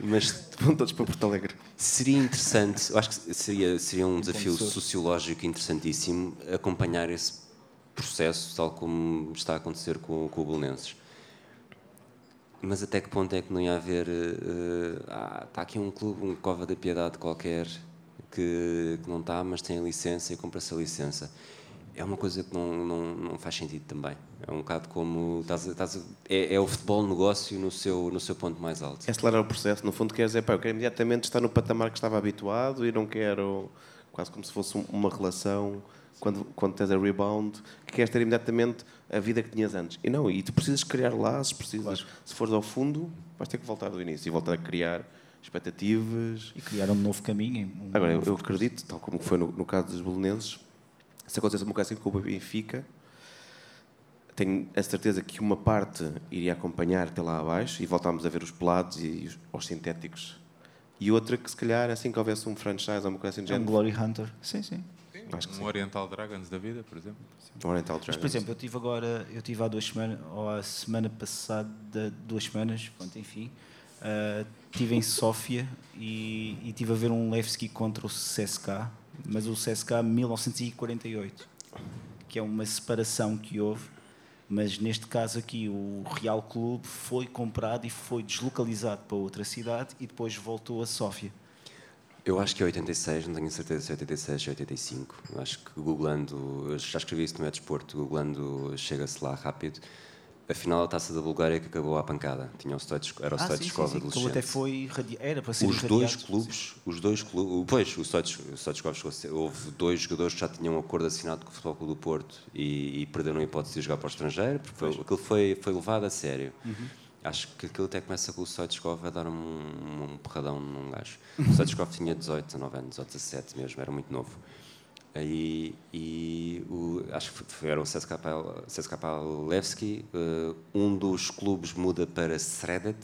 [SPEAKER 2] Mas
[SPEAKER 3] vão todos para Porto Alegre.
[SPEAKER 2] Seria interessante, eu acho que seria, seria um desafio sociológico interessantíssimo acompanhar esse processo, tal como está a acontecer com, com o Belenenses. Mas até que ponto é que não ia haver. Uh, ah, está aqui um clube, um Cova da Piedade qualquer, que, que não está, mas tem a licença e compra-se a licença é uma coisa que não, não, não faz sentido também. É um bocado como. Estás, estás, é, é, o futebol negócio no seu, no seu ponto mais alto.
[SPEAKER 3] É acelerar o processo. No fundo, quer dizer, pá, eu quero imediatamente estar no patamar que estava habituado e não quero. quase como se fosse uma relação. Quando, quando tens a rebound, que queres ter imediatamente a vida que tinhas antes. E não, e tu precisas criar laços, precisas, claro. se fores ao fundo, vais ter que voltar do início e voltar a criar expectativas.
[SPEAKER 4] E criar um novo caminho.
[SPEAKER 3] Um Agora, eu, eu acredito, tal como foi no, no caso dos bolonenses, se acontecesse uma coisa assim com o Benfica, tenho a certeza que uma parte iria acompanhar até lá abaixo e voltámos a ver os pelados e os, os sintéticos. E outra que, se calhar, assim que houvesse um franchise ou uma coisa assim
[SPEAKER 4] de é um Glory Hunter. Sim, sim.
[SPEAKER 1] sim um sim. Oriental Dragons da vida, por exemplo.
[SPEAKER 3] Um Oriental Dragons.
[SPEAKER 4] Mas, por exemplo, eu tive agora, eu tive há duas semanas, ou a semana passada, duas semanas, pronto, enfim, uh, tive em Sófia e, e tive a ver um Levski contra o CSK mas o CSK 1948, que é uma separação que houve, mas neste caso aqui o Real Clube foi comprado e foi deslocalizado para outra cidade e depois voltou a Sófia.
[SPEAKER 2] Eu acho que é 86, não tenho certeza se é 86 ou 85. Eu acho que googlando, já escrevi isso no meu desporto, googlando chega-se lá rápido. A final da Taça da Bulgária que acabou à pancada. Tinha o Stoichkov, era o
[SPEAKER 4] Ah, sim,
[SPEAKER 2] adolescente.
[SPEAKER 4] até foi era para ser
[SPEAKER 2] Os dois clubes, os dois clubes, pois, o Stoich- o Stoichkov houve dois jogadores que já tinham um acordo assinado com o Futebol Clube do Porto e, e perderam a hipótese de jogar para o estrangeiro, porque foi, aquilo foi, foi levado a sério. Acho que aquilo até começa com o Stoichkov a dar um, um porradão num gajo. O Stoichkov tinha 18, 19 anos, ou 17 mesmo, era muito novo. Aí, e o, acho que foi, era o CSKA, Levski, eh, um dos clubes muda para Sredec,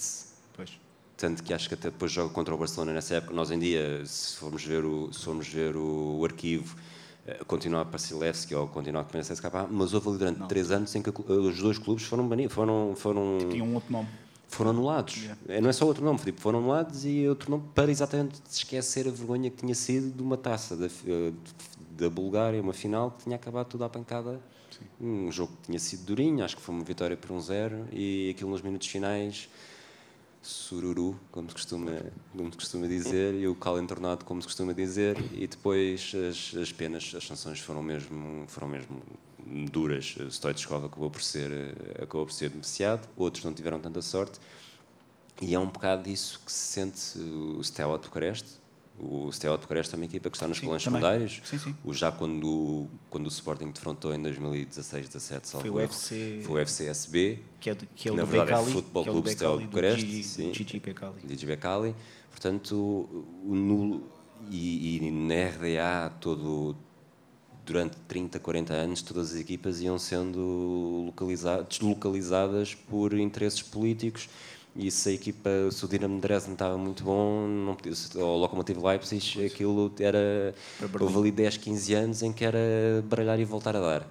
[SPEAKER 4] Pois.
[SPEAKER 2] tanto que acho que até depois joga contra o Barcelona nessa época. Nós em dia, se formos ver o, se formos ver o, o arquivo, eh, continua a aparecer Levski ou continua a comer CSKA, mas houve ali durante três anos em que eh, os dois clubes foram banidos, foram, foram,
[SPEAKER 4] Tinha um outro nome.
[SPEAKER 2] foram anulados.
[SPEAKER 4] Yeah.
[SPEAKER 2] Não é só outro nome, tipo, foram anulados e outro nome para exatamente esquecer a vergonha que tinha sido de uma taça da, eh, da Bulgária, uma final que tinha acabado tudo à pancada. Um jogo que tinha sido durinho, acho que foi uma vitória por um zero e aquilo nos minutos finais sururu, como se costuma, como se costuma dizer, e o cal entornado, como se costuma dizer, e depois as, as penas, as sanções foram mesmo, foram mesmo duras. Stoichkov acabou por ser, acabou por ser beneficiado, outros não tiveram tanta sorte, e é um bocado disso que se sente o Steaua de Bucareste. O Steaua de Bucareste é uma equipa que está nos
[SPEAKER 4] Sim, também.
[SPEAKER 2] secundários.
[SPEAKER 4] Sim, sim.
[SPEAKER 2] O, já quando, quando o Sporting defrontou em 2016, 17,
[SPEAKER 4] Foi o FC,
[SPEAKER 2] foi o FCSB,
[SPEAKER 4] que é, que é o
[SPEAKER 2] na
[SPEAKER 4] do
[SPEAKER 2] verdade é
[SPEAKER 4] Becali,
[SPEAKER 2] Futebol
[SPEAKER 4] que é o do
[SPEAKER 2] Clube Steaua
[SPEAKER 4] Becali, do
[SPEAKER 2] Bucareste,
[SPEAKER 4] Gigi-
[SPEAKER 2] sim.
[SPEAKER 4] Gigi Becali.
[SPEAKER 2] Portanto, o- no, e, e na RDA, todo, durante 30, 40 anos, todas as equipas iam sendo localiza- deslocalizadas por interesses políticos. E se a equipa, se o Dinamo de Dresden estava muito bom, não podia, ou o Lokomotiv Leipzig, aquilo era. Houve ali 10, 15 anos em que era baralhar e voltar a dar.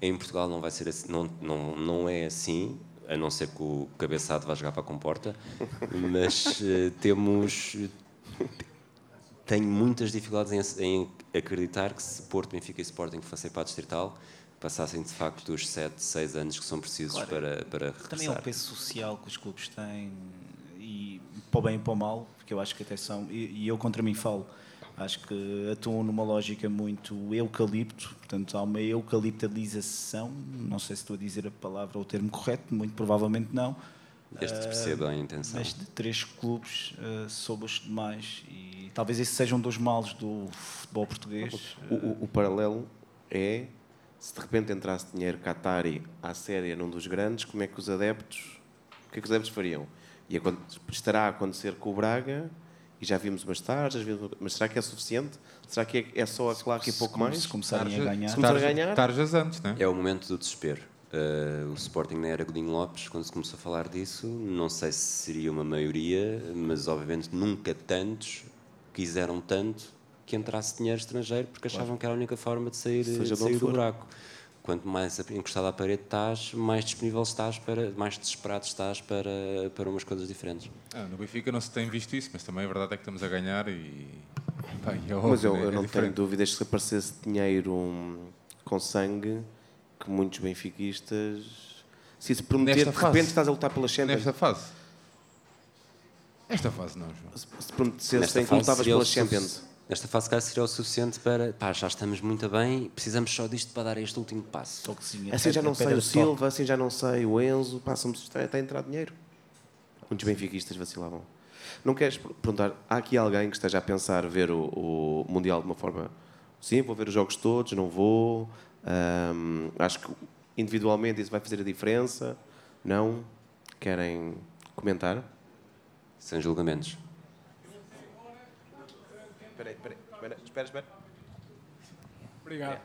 [SPEAKER 2] Em Portugal não vai ser assim, não, não, não é assim, a não ser que o cabeçado vá jogar para a comporta, mas eh, temos. Tenho muitas dificuldades em, em acreditar que se Porto, Benfica e Sporting fossem para a Distrital, passassem de facto os 7, 6 anos que são precisos
[SPEAKER 4] Claro.
[SPEAKER 2] para, para
[SPEAKER 4] Também é o
[SPEAKER 2] regressar.
[SPEAKER 4] peso social que os clubes têm, e para o bem e para o mal, porque eu acho que até são, e, e eu contra mim falo, acho que atuam numa lógica muito eucalipto, portanto há uma eucaliptalização, não sei se estou a dizer a palavra ou o termo correto, muito provavelmente não,
[SPEAKER 2] Desde que perceba a intenção.
[SPEAKER 4] mas de três clubes uh, sobre os demais, e talvez esse seja um dos males do futebol português.
[SPEAKER 3] O, o- o paralelo é se de repente entrasse dinheiro Qatari à séria num dos grandes, como é que os adeptos, o que é que os adeptos fariam? E estará a acontecer com o Braga, e já vimos umas vimos- mas será que é suficiente? Será que é, é só a claque e pouco mais?
[SPEAKER 4] Se começarem a ganhar.
[SPEAKER 3] Se começar a
[SPEAKER 1] Tarja-
[SPEAKER 3] ganhar?
[SPEAKER 1] Tarjas antes, não é?
[SPEAKER 2] É o momento do desespero. Uh, o Sporting na era Godinho Lopes, quando se começou a falar disso, não sei se seria uma maioria, mas obviamente nunca tantos quiseram tanto que entrasse dinheiro estrangeiro porque achavam que era a única forma de sair,
[SPEAKER 3] Seja
[SPEAKER 2] de sair do buraco. Quanto mais encostado à parede estás, mais disponível estás para, mais desesperado estás para, para umas coisas diferentes.
[SPEAKER 1] Ah, no Benfica não se tem visto isso, mas também a verdade é que estamos a ganhar e. Pá, e é
[SPEAKER 3] Mas
[SPEAKER 1] óbvio,
[SPEAKER 3] eu,
[SPEAKER 1] né?
[SPEAKER 3] eu
[SPEAKER 1] É
[SPEAKER 3] não tenho
[SPEAKER 1] diferente.
[SPEAKER 3] dúvidas que se aparecesse dinheiro hum, com sangue, que muitos benfiquistas. Se isso prometer,
[SPEAKER 1] Nesta
[SPEAKER 3] de repente
[SPEAKER 1] fase.
[SPEAKER 3] estás a lutar pela Champions.
[SPEAKER 1] Nesta fase. Esta fase não, João.
[SPEAKER 3] Se se prometesse que lutavas pela Champions.
[SPEAKER 2] Nesta fase, cá seria o suficiente para. Pá, já estamos muito bem, precisamos só disto para dar este último passo.
[SPEAKER 4] Toquezinho,
[SPEAKER 3] Assim já
[SPEAKER 4] a
[SPEAKER 3] não sei o
[SPEAKER 4] de toque.
[SPEAKER 3] Silva, assim já não sei o Enzo, passa-me está, está a entrar dinheiro. Muitos benfiquistas vacilavam. Não queres per- perguntar, há aqui alguém que esteja a pensar ver o, o Mundial de uma forma sim, vou ver os jogos todos, não vou. Ahm, acho que individualmente isso vai fazer a diferença. Não? Querem comentar?
[SPEAKER 2] Sem julgamentos.
[SPEAKER 3] Espera aí, espera aí, espera, espera, espera.
[SPEAKER 5] Obrigado.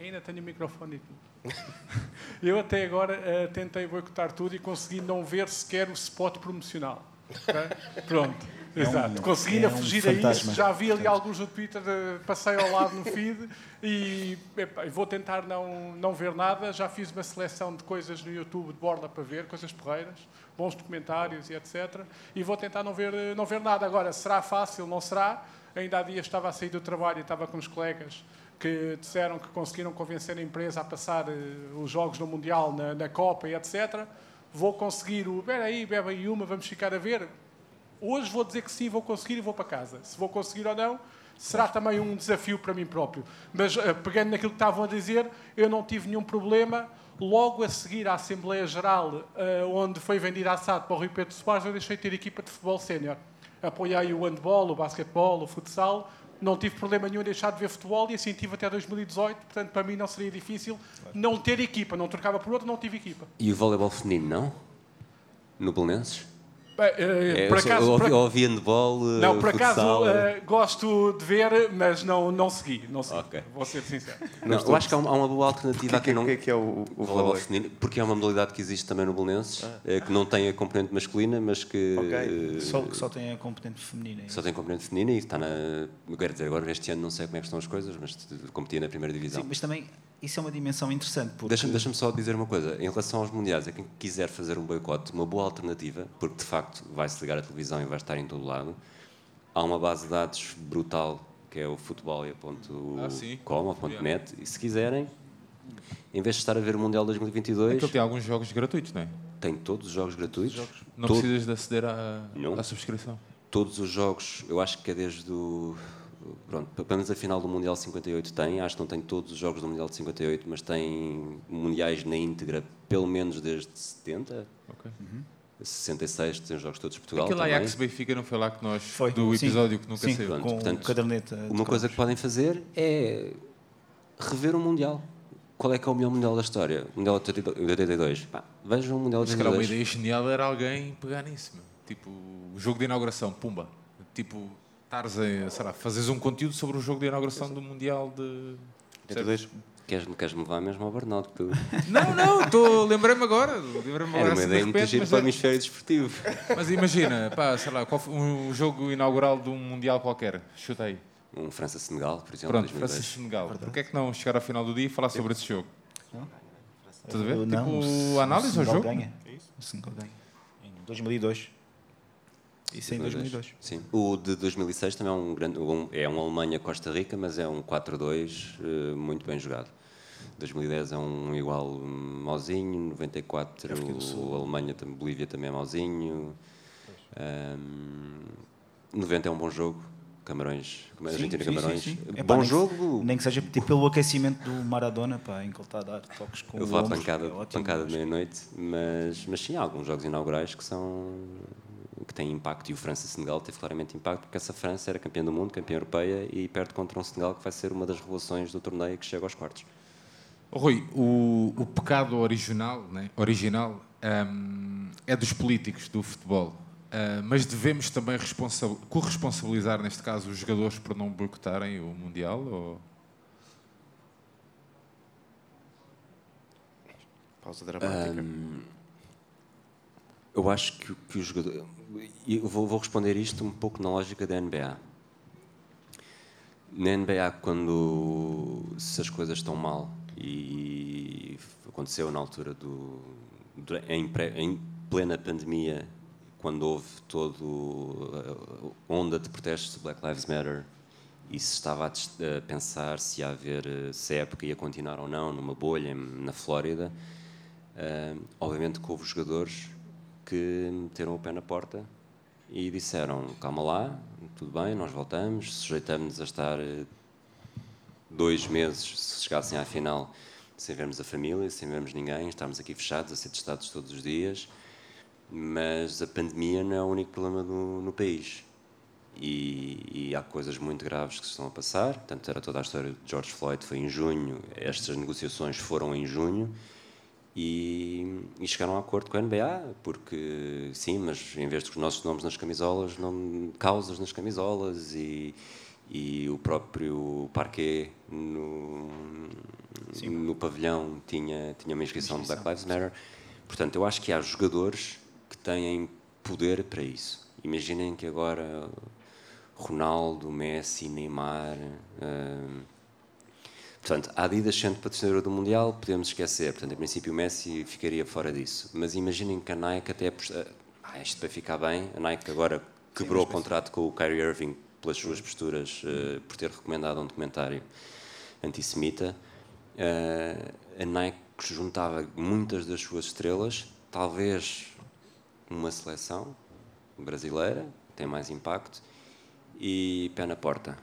[SPEAKER 5] Ainda tenho o microfone e tudo. Eu até agora eh, tentei boicotar tudo e consegui não ver sequer o spot promocional. Ok? Pronto. Exato. Consegui
[SPEAKER 4] é um
[SPEAKER 5] fugir a
[SPEAKER 4] fantasma.
[SPEAKER 5] isso. Já vi ali alguns no Twitter, eh, passei ao lado no feed e epá, vou tentar não, não ver nada. Já fiz uma seleção de coisas no YouTube de borla para ver, coisas porreiras, bons documentários e etc. E vou tentar não ver, eh, não ver nada. Agora, será fácil? Não será? Ainda há dias estava a sair do trabalho e estava com os colegas que disseram que conseguiram convencer a empresa a passar eh, os jogos no Mundial, na, na Copa e etc. Vou conseguir o. Espera aí, bebe aí uma, vamos ficar a ver. Hoje vou dizer que sim, vou conseguir e vou para casa. Se vou conseguir ou não, será também um desafio para mim próprio. Mas eh, pegando naquilo que estavam a dizer, eu não tive nenhum problema. Logo a seguir à Assembleia Geral, eh, onde foi vendida a SAD para o Rui Pedro Soares, eu deixei de ter equipa de futebol sénior. Apoiei o handball, o basquetebol, o futsal. Não tive problema nenhum em deixar de ver futebol e assim tive até 2018. Portanto, para mim não seria difícil não ter equipa. Não trocava por outro, não tive equipa.
[SPEAKER 2] E o voleibol feminino, não? No Belenenses? É,
[SPEAKER 5] por acaso,
[SPEAKER 2] eu ouvi, ouvi handball, eh,
[SPEAKER 5] Não, por acaso
[SPEAKER 2] eh,
[SPEAKER 5] gosto de ver, mas não, não segui. Não segui.
[SPEAKER 2] Ok.
[SPEAKER 5] Vou ser sincero.
[SPEAKER 2] Não, eu acho que há uma, há uma boa alternativa a quem não...
[SPEAKER 3] que é que é o, o
[SPEAKER 2] voleibol feminino, porque é uma modalidade que existe também no Belenenses, eh, que não tem a componente masculina, mas que
[SPEAKER 3] Ok.
[SPEAKER 2] eh,
[SPEAKER 4] Só que só tem a componente feminina. é
[SPEAKER 2] só tem componente feminina e está na. eu Quero dizer, agora este ano não sei como é que estão as coisas, mas competia na primeira divisão.
[SPEAKER 4] Sim, mas também isso é uma dimensão interessante. Porque
[SPEAKER 2] Deixa-me deixa só dizer uma coisa. Em relação aos mundiais, a quem quiser fazer um boicote, uma boa alternativa, porque de facto vai-se ligar à televisão e vai estar em todo lado, há uma base de dados brutal que é o futebolia.com
[SPEAKER 1] Ah, sim.
[SPEAKER 2] ou ponto .net e se quiserem, em vez de estar a ver o Mundial 2022,
[SPEAKER 1] Aquilo tem alguns jogos gratuitos, não é?
[SPEAKER 2] tem todos os jogos gratuitos.
[SPEAKER 1] Não
[SPEAKER 2] Todo-
[SPEAKER 1] precisas de aceder à, à subscrição.
[SPEAKER 2] todos os jogos, eu acho que é desde o. Pronto, pelo menos a final do Mundial 58 tem, acho que não tem todos os jogos do Mundial de 58, mas tem mundiais na íntegra, pelo menos desde 70,
[SPEAKER 1] Ok.
[SPEAKER 2] 66, tem os jogos todos de Portugal.
[SPEAKER 1] Aquele
[SPEAKER 2] também.
[SPEAKER 1] Ajax Benfica não foi lá que nós.
[SPEAKER 4] Foi.
[SPEAKER 1] do
[SPEAKER 4] Sim.
[SPEAKER 1] episódio que nunca
[SPEAKER 4] Sim,
[SPEAKER 1] saiu.
[SPEAKER 2] Pronto,
[SPEAKER 4] com
[SPEAKER 2] portanto,
[SPEAKER 4] caderneta. de
[SPEAKER 2] Uma coisa que podem fazer é rever o Mundial. Qual é que é o melhor Mundial da história? O Mundial de 82. Pá, vejam o Mundial de
[SPEAKER 1] Se calhar uma
[SPEAKER 2] 82.
[SPEAKER 1] ideia genial era alguém pegar nisso, meu. Tipo, o jogo de inauguração, pumba. Tipo, estares a, sei lá, fazeres um conteúdo sobre o jogo de inauguração do Mundial de.
[SPEAKER 3] 82.
[SPEAKER 2] Queres, queres-me levar mesmo ao Burnout? que Tu...
[SPEAKER 1] Não, não, tô- lembrei-me agora. Lembrei-me
[SPEAKER 2] Era
[SPEAKER 1] agora
[SPEAKER 2] uma
[SPEAKER 1] assim de
[SPEAKER 2] ideia muito gira
[SPEAKER 1] mas,
[SPEAKER 2] para o
[SPEAKER 1] é-
[SPEAKER 2] hemisfério desportivo.
[SPEAKER 1] mas imagina, pá, sei lá, qual foi um jogo inaugural de um Mundial qualquer. Chuta aí.
[SPEAKER 2] Um França-Senegal, por exemplo,
[SPEAKER 1] Pronto,
[SPEAKER 2] 2002.
[SPEAKER 1] França e Senegal. Porquê é que não chegar ao final do dia e falar sobre esse jogo? Estás a ver?
[SPEAKER 4] Não,
[SPEAKER 1] tipo,
[SPEAKER 4] o
[SPEAKER 1] análise ao
[SPEAKER 4] Senegal
[SPEAKER 1] jogo.
[SPEAKER 4] ganha. O Senegal ganha. Em 2002. Isso é em 2002.
[SPEAKER 2] Sim. O de 2006 também é um grande, um- é um Alemanha-Costa Rica, mas é um 4-2 eh, muito bem jogado. 2010 é um igual hum, mauzinho, 94 o Alemanha, tam- Bolívia também é mauzinho. Hum, 90 é um bom jogo. Camarões,
[SPEAKER 4] Sim,
[SPEAKER 2] Argentina
[SPEAKER 4] sim,
[SPEAKER 2] Camarões.
[SPEAKER 4] sim, sim. Epá,
[SPEAKER 2] Bom
[SPEAKER 4] nem que-
[SPEAKER 2] jogo.
[SPEAKER 4] Nem que seja tipo, pelo aquecimento do Maradona, pá, em que ele está a dar toques com
[SPEAKER 2] Eu
[SPEAKER 4] o
[SPEAKER 2] vou à pancada,
[SPEAKER 4] é ótimo,
[SPEAKER 2] pancada de meia-noite, mas, mas sim, há alguns jogos inaugurais que são que têm impacto e o França-Senegal teve claramente impacto porque essa França era campeã do mundo, campeã europeia e perde contra um Senegal que vai ser uma das revelações do torneio que chega aos quartos.
[SPEAKER 1] Rui, o, o pecado original, né, original hum, é dos políticos do futebol. Ah, mas devemos também responsa- corresponsabilizar, neste caso, os jogadores por não boicotarem o Mundial? Ou...
[SPEAKER 3] Pausa dramática.
[SPEAKER 2] Eu acho que, que o jogador. Eu vou, vou responder isto um pouco na lógica da NBA. Na NBA, quando se as coisas estão mal, e aconteceu na altura do. em, pré- em plena pandemia, quando houve todo a onda de protestos do Black Lives Matter e se estava a, pensar se ia haver se a época ia continuar ou não numa bolha na Flórida ah, obviamente que houve jogadores que meteram o pé na porta e disseram calma lá, tudo bem, nós voltamos, sujeitamos a estar eh, dois meses, se chegassem à final, sem vermos a família, sem vermos ninguém, estarmos aqui fechados, a ser testados todos os dias, mas a pandemia não é o único problema no, no país. E, e há coisas muito graves que se estão a passar. Portanto, era toda a história de George Floyd, foi em junho, estas negociações foram em junho, e, e chegaram a um acordo com a NBA, porque sim, mas em vez dos nossos nomes nas camisolas, não, causas nas camisolas e, e o próprio parquet no, no pavilhão tinha, tinha uma inscrição de Black Lives Matter. Portanto, eu acho que há jogadores que têm poder para isso. Imaginem que agora Ronaldo, Messi, Neymar. hum, Portanto, a Adidas sendo patrocinadora do Mundial, podemos esquecer. Portanto, em princípio, o Messi ficaria fora disso. Mas imaginem que a Nike até... Ah, isto vai ficar bem. A Nike agora quebrou o contrato com o Kyrie Irving pelas suas posturas, eh, por ter recomendado um documentário antissemita. Eh, a Nike juntava muitas das suas estrelas, talvez uma seleção brasileira, tem mais impacto, e pé na porta.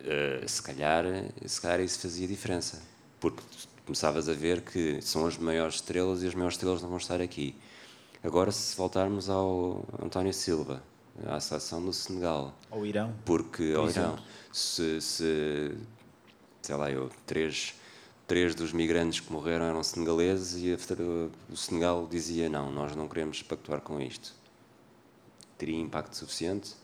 [SPEAKER 2] Eh, se, calhar, se calhar isso fazia diferença, porque começavas a ver que são as maiores estrelas e as maiores estrelas não vão estar aqui. Agora, se voltarmos ao António Silva, à seleção do Senegal,
[SPEAKER 4] Ao Irão.
[SPEAKER 2] porque
[SPEAKER 4] Por
[SPEAKER 2] ao. Irão, se, se sei lá, eu, três, três dos migrantes que morreram eram senegaleses e o Senegal dizia não, nós não queremos pactuar com isto. Teria impacto suficiente?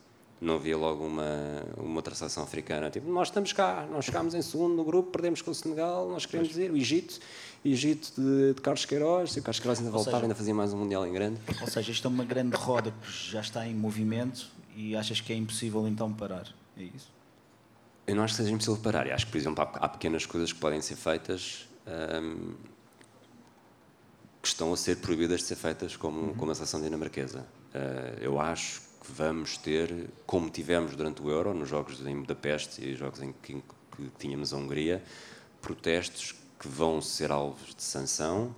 [SPEAKER 2] Não havia logo uma, uma outra seleção africana, tipo, nós estamos cá, nós chegámos em segundo no grupo, perdemos com o Senegal, nós queremos ir, o Egito, Egito de, de Carlos Queiroz, se o Carlos Queiroz ainda
[SPEAKER 4] Ou
[SPEAKER 2] voltava,
[SPEAKER 4] seja-
[SPEAKER 2] ainda fazia mais um Mundial em grande.
[SPEAKER 4] Ou seja, isto é uma grande roda que já está em movimento e achas que é impossível então parar. É isso?
[SPEAKER 2] Eu não acho que seja impossível parar. Eu acho que, por exemplo, há, há pequenas coisas que podem ser feitas hum, que estão a ser proibidas de ser feitas, como, como a seleção dinamarquesa. Uh, eu acho que vamos ter, como tivemos durante o Euro, nos jogos em Budapeste e jogos em que, que tínhamos a Hungria, protestos que vão ser alvos de sanção.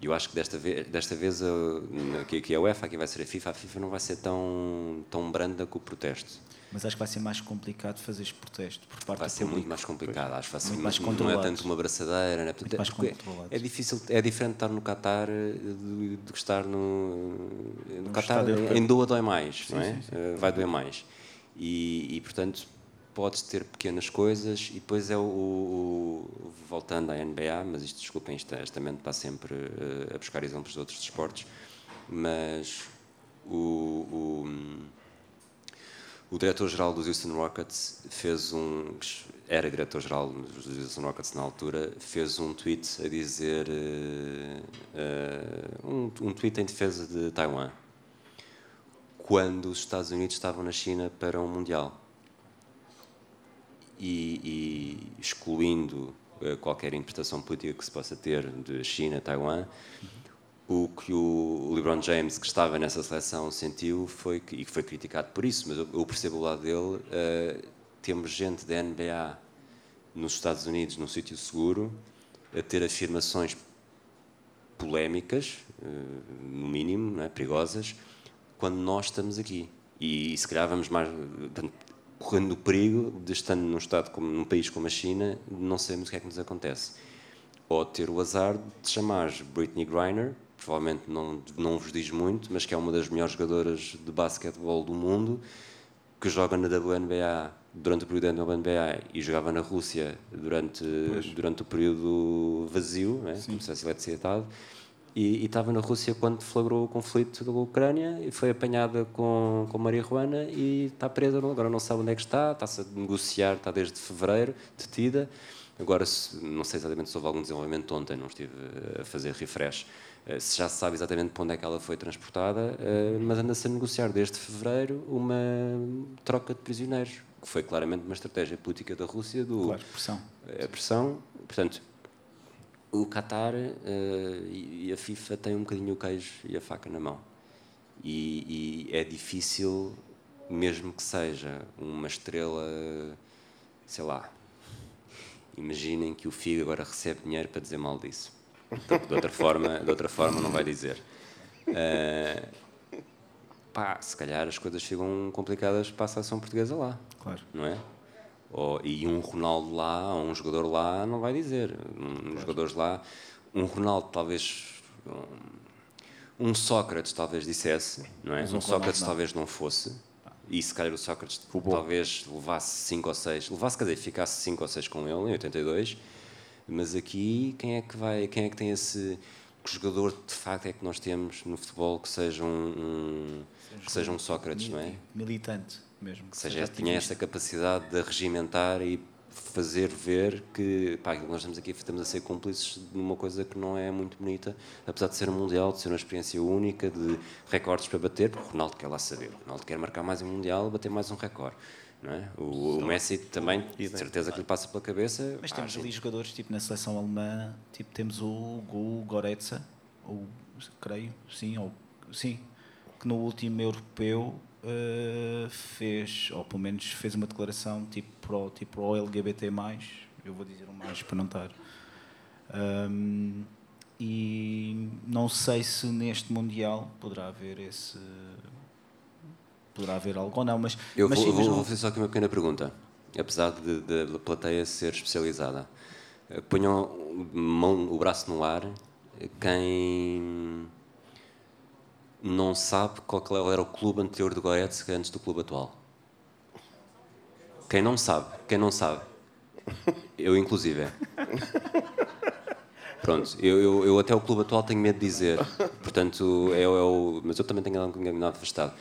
[SPEAKER 2] E eu acho que desta vez, desta vez a, que, que a UEFA, aqui vai ser a FIFA, a FIFA não vai ser tão, tão branda com o protesto.
[SPEAKER 4] Mas acho que vai ser mais complicado fazer este protesto por parte
[SPEAKER 2] Vai ser muito
[SPEAKER 4] público.
[SPEAKER 2] mais complicado, acho que vai ser
[SPEAKER 4] Muito mais
[SPEAKER 2] não é
[SPEAKER 4] controlado.
[SPEAKER 2] tanto uma abraçadeira, né? Portanto,
[SPEAKER 4] controlado.
[SPEAKER 2] é difícil, é diferente estar no Qatar eh, do que estar no, no Qatar, em Doa dói mais, não é? Eh, Vai doer mais. E, e, portanto, podes ter pequenas coisas e depois é o, o- o- voltando à NBA, mas isto, desculpem, isto, esta mente está sempre eh, a buscar exemplos de outros desportos, mas o- o o diretor-geral dos Houston Rockets fez um. Era diretor-geral dos Houston Rockets na altura, fez um tweet a dizer. eh, um, um tweet em defesa de Taiwan. Quando os Estados Unidos estavam na China para um Mundial. E, e excluindo eh, qualquer interpretação política que se possa ter de China, Taiwan, o que o LeBron James, que estava nessa seleção, sentiu foi que, e foi criticado por isso, mas eu, percebo o lado dele. eh, temos gente da NBA nos Estados Unidos, num sítio seguro, a ter afirmações polémicas, eh, no mínimo, é? perigosas, quando nós estamos aqui. E, se calhar vamos mais. correndo o perigo de, estando num, estado como, num país como a China, não sabemos o que é que nos acontece ou ter o azar de chamares Britney Griner, provavelmente não, não vos diz muito, mas que é uma das melhores jogadoras de basquetebol do mundo, que joga na WNBA durante o período da WNBA e jogava na Rússia durante, durante o período vazio, né, como se fosse eletricidade, e, e estava na Rússia quando deflagrou o conflito da Ucrânia e foi apanhada com, com Maria Juana e está presa, agora não sabe onde é que está, está-se a negociar, está desde fevereiro, detida. Agora, não sei exatamente se houve algum desenvolvimento ontem, não estive a fazer refresh, se já se sabe exatamente para onde é que ela foi transportada, eh, mas anda-se a negociar desde fevereiro uma troca de prisioneiros, que foi claramente uma estratégia política da Rússia do
[SPEAKER 4] Claro, pressão.
[SPEAKER 2] a pressão. Portanto, o Qatar eh, e e a FIFA têm um bocadinho o queijo e a faca na mão. E, e é difícil, mesmo que seja uma estrela, sei lá. Imaginem que o Figo agora recebe dinheiro para dizer mal disso. Porque de outra forma, de outra forma não vai dizer. Eh, pá, se calhar as coisas ficam complicadas para a seleção portuguesa lá
[SPEAKER 4] Claro.
[SPEAKER 2] não é? Ou, e um Ronaldo lá, ou um jogador lá, não vai dizer. Um, jogadores lá, um Ronaldo talvez. Um, um Sócrates talvez dissesse, não é?
[SPEAKER 4] Mas
[SPEAKER 2] Um
[SPEAKER 4] um
[SPEAKER 2] Sócrates
[SPEAKER 4] não.
[SPEAKER 2] talvez não fosse. E se calhar o Sócrates talvez levasse 5 ou 6, levasse, quer dizer, ficasse 5 ou 6 com ele em 82. Mas aqui, quem é que vai, quem é que tem esse. Que jogador de facto é que nós temos no futebol que seja um, um- que seja um Sócrates, não é?
[SPEAKER 4] Militante mesmo.
[SPEAKER 2] que seja, tinha essa capacidade de regimentar e fazer ver que pá, nós estamos aqui estamos a ser cúmplices de uma coisa que não é muito bonita, apesar de ser um mundial, de ser uma experiência única, de recordes para bater, porque o Ronaldo quer lá saber, o Ronaldo quer marcar mais um mundial, bater mais um recorde. Não é? o, o Messi também, de certeza que lhe passa pela cabeça.
[SPEAKER 4] Mas temos ali jogadores, tipo na seleção alemã, tipo temos o, o Goretzka, ou creio, sim, ou, sim, que no último europeu eh, fez, ou pelo menos fez uma declaração tipo pro, tipo pro LGBT+, eu vou dizer o mais para não estar. Ahm, e não sei se neste Mundial poderá haver esse, poderá haver algo ou não, mas,
[SPEAKER 2] Eu
[SPEAKER 4] mas
[SPEAKER 2] vou,
[SPEAKER 4] sim, mas
[SPEAKER 2] vou-
[SPEAKER 4] não-
[SPEAKER 2] vou fazer só aqui uma pequena pergunta. Apesar da plateia ser especializada, eh, ponham mão, o braço no ar quem não sabe qual que era o clube anterior do Goretzka antes do clube atual. Quem não sabe, quem não sabe. Eu, inclusive. Pronto, eu, eu, eu até o clube atual tenho medo de dizer. Portanto, é, o- é. Mas eu também tenho nada afastado.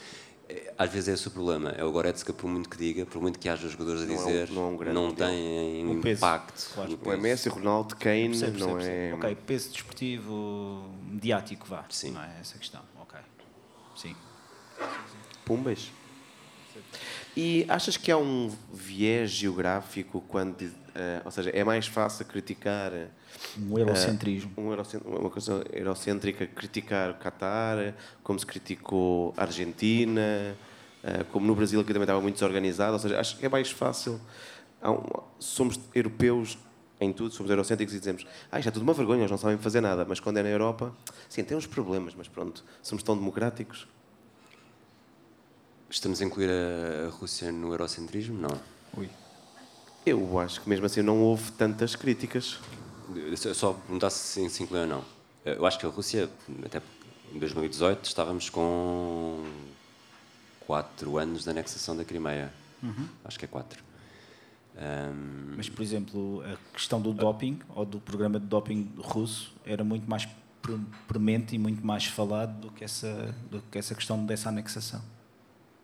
[SPEAKER 2] É, Às vezes é esse o problema. É o Goretzka, por muito que diga, por muito que haja jogadores a
[SPEAKER 3] Não é um-
[SPEAKER 2] dizer,
[SPEAKER 3] não é um
[SPEAKER 2] não têm
[SPEAKER 4] Um peso,
[SPEAKER 2] impacto.
[SPEAKER 4] claro.
[SPEAKER 3] é
[SPEAKER 2] peso.
[SPEAKER 3] Messi, Ronaldo, Kane,
[SPEAKER 4] Percebo, percebo,
[SPEAKER 3] não é.
[SPEAKER 4] percebo. Ok, peso desportivo mediático, vá.
[SPEAKER 2] Sim.
[SPEAKER 4] Não é essa a questão. Ok. Sim.
[SPEAKER 3] Pumbas. E achas que há um viés geográfico quando. Eh, ou seja, é mais fácil criticar.
[SPEAKER 4] Um eurocentrismo.
[SPEAKER 3] um eurocent- uma coisa eurocêntrica criticar o Qatar, como se criticou a Argentina, eh, como no Brasil que também estava muito desorganizado. Ou seja, acho que é mais fácil. um- somos europeus em tudo, somos eurocêntricos e dizemos ah, isto é tudo uma vergonha, eles não sabem fazer nada. Mas quando é na Europa, sim, tem uns problemas, mas pronto, somos tão democráticos.
[SPEAKER 2] Estamos a incluir a, a Rússia no eurocentrismo? Não.
[SPEAKER 4] Ui.
[SPEAKER 3] Eu acho que mesmo assim não houve tantas críticas.
[SPEAKER 2] Eu Só perguntar se se inclui ou não. Eu acho que a Rússia, até em 2018, estávamos com quatro anos de anexação da Crimeia. Acho que é quatro. Ahm,
[SPEAKER 4] Mas, por exemplo, a questão do doping ou do programa de doping russo era muito mais pre- premente e muito mais falado do que essa, do que essa questão dessa anexação.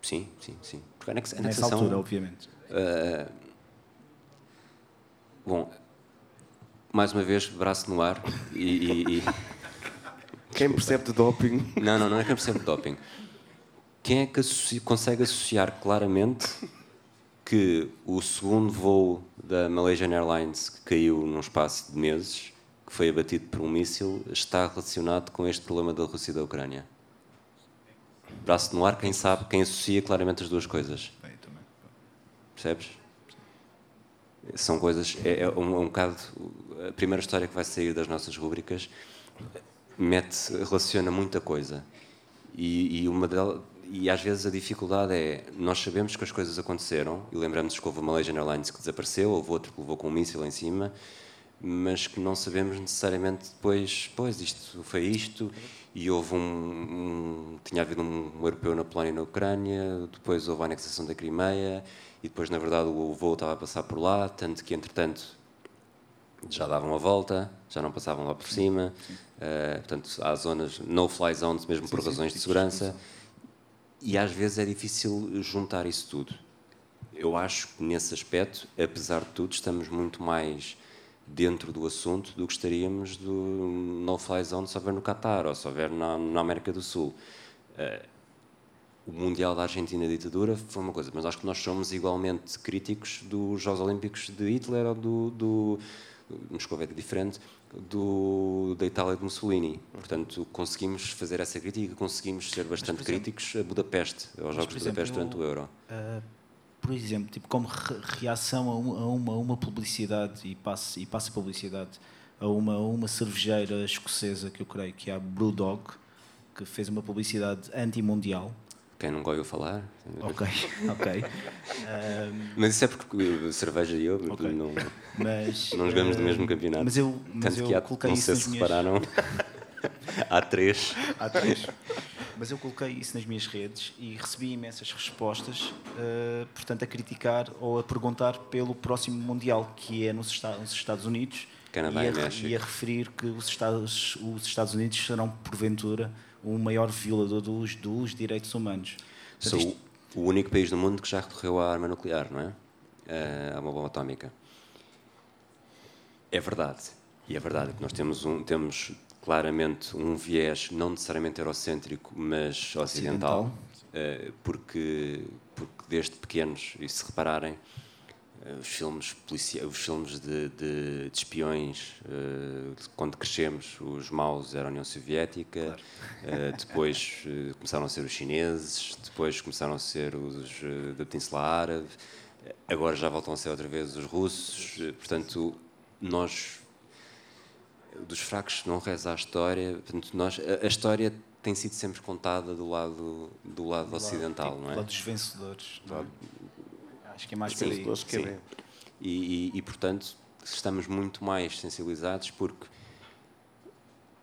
[SPEAKER 2] sim, sim, sim. Porque a anex- a
[SPEAKER 4] Nessa
[SPEAKER 2] anexação.
[SPEAKER 4] altura, obviamente.
[SPEAKER 2] ah, bom, mais uma vez, braço no ar e- e- e
[SPEAKER 3] Quem percebe de doping
[SPEAKER 2] Não, não, não é que eu percebo de doping. Quem é que associa- consegue associar claramente que o segundo voo da Malaysian Airlines que caiu num espaço de meses, que foi abatido por um míssil, está relacionado com este problema da Rússia e da Ucrânia? Braço no ar, quem sabe, quem associa claramente as duas coisas. Percebes? São coisas. É, é um, um bocado. A primeira história que vai sair das nossas rúbricas mete, relaciona muita coisa. E, e, uma delas, e às vezes a dificuldade é. Nós sabemos que as coisas aconteceram, e lembramos que houve a Malaysian Airlines que desapareceu, houve outro que levou com um míssil em cima, mas que não sabemos necessariamente depois. Pois, isto foi isto, e houve um. um tinha havido um, europeu na Polónia e na Ucrânia, depois houve a anexação da Crimeia, e depois, na verdade, o voo estava a passar por lá, tanto que, entretanto, já davam a volta, já não passavam lá por cima. eh, portanto, há zonas no-fly zones, mesmo por razões de segurança. E às vezes é difícil juntar isso tudo. Eu acho que nesse aspecto, apesar de tudo, estamos muito mais dentro do assunto do que estaríamos do no-fly zone se houver no Qatar ou se houver na, na América do Sul. Eh, o Mundial da Argentina e ditadura foi uma coisa, mas acho que nós somos igualmente críticos dos Jogos Olímpicos de Hitler ou do, do Moscou é diferente, do, da Itália de Mussolini. Portanto, conseguimos fazer essa crítica, conseguimos ser bastante críticos a Budapeste, aos Jogos de Budapeste
[SPEAKER 4] exemplo,
[SPEAKER 2] durante o Euro.
[SPEAKER 4] Ah, por exemplo, tipo, como re- reação a, um- a uma, a uma publicidade, e passa, e passa publicidade, a uma, a uma cervejeira escocesa, que eu creio que é a Brewdog, que fez uma publicidade anti-mundial.
[SPEAKER 2] Quem nunca ouviu falar?
[SPEAKER 4] Ok, ok. Ah,
[SPEAKER 2] Mas isso é porque cerveja e eu
[SPEAKER 4] Ok.
[SPEAKER 2] não,
[SPEAKER 4] mas,
[SPEAKER 2] não jogamos
[SPEAKER 4] ah,
[SPEAKER 2] do mesmo campeonato.
[SPEAKER 4] Mas eu, mas
[SPEAKER 2] Tanto
[SPEAKER 4] eu
[SPEAKER 2] que há,
[SPEAKER 4] coloquei
[SPEAKER 2] não sei se
[SPEAKER 4] minhas...
[SPEAKER 2] repararam, há três.
[SPEAKER 4] Há três. Mas eu coloquei isso nas minhas redes e recebi imensas respostas, eh, portanto, a criticar ou a perguntar pelo próximo Mundial, que é nos Esta- nos Estados Unidos,
[SPEAKER 2] Canadá
[SPEAKER 4] e,
[SPEAKER 2] e
[SPEAKER 4] a,
[SPEAKER 2] México.
[SPEAKER 4] e a referir que os Estados, os Estados Unidos serão, porventura, o maior violador dos, dos direitos humanos. Portanto,
[SPEAKER 2] Sou
[SPEAKER 4] isto-
[SPEAKER 2] o único país do mundo que já recorreu à arma nuclear, não é? A uma bomba atómica. É verdade. E é verdade que nós temos, um, temos claramente um viés não necessariamente eurocêntrico, mas ocidental,
[SPEAKER 4] Ocidental.
[SPEAKER 2] eh, porque, porque desde pequenos, e se repararem, eh, os filmes, policia os filmes de, de- de espiões, eh, quando crescemos, os maus eram a União Soviética, eh, depois começaram a ser os chineses, depois começaram a ser os da Península Árabe, agora já voltam a ser outra vez os russos. Portanto, nós dos fracos não reza a história. Portanto, nós, a, a história tem sido sempre contada do lado, do lado ocidental,
[SPEAKER 4] tipo,
[SPEAKER 2] não é?
[SPEAKER 4] Lá dos vencedores. não é? Acho que é mais
[SPEAKER 2] Sim.
[SPEAKER 3] Pessoas que
[SPEAKER 2] sim.
[SPEAKER 3] querem.
[SPEAKER 2] E, e- e, portanto, estamos muito mais sensibilizados porque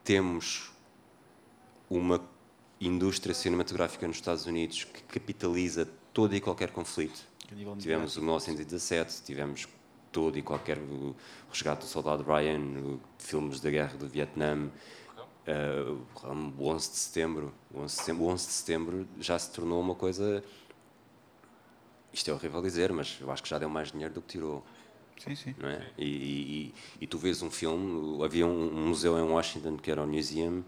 [SPEAKER 2] temos uma indústria cinematográfica nos Estados Unidos que capitaliza todo e qualquer conflito. Tivemos o 1917, tivemos todo e qualquer o resgate do soldado Ryan, o- filmes da guerra do Vietnã, eh, o 11 de setembro. O 11 de setembro, o 11 de setembro já se tornou uma coisa. Isto é horrível dizer, mas eu acho que já deu mais dinheiro do que tirou.
[SPEAKER 4] Sim, sim.
[SPEAKER 2] Não é? e, e- e tu vês um filme, havia um, museu em Washington que era o Museum,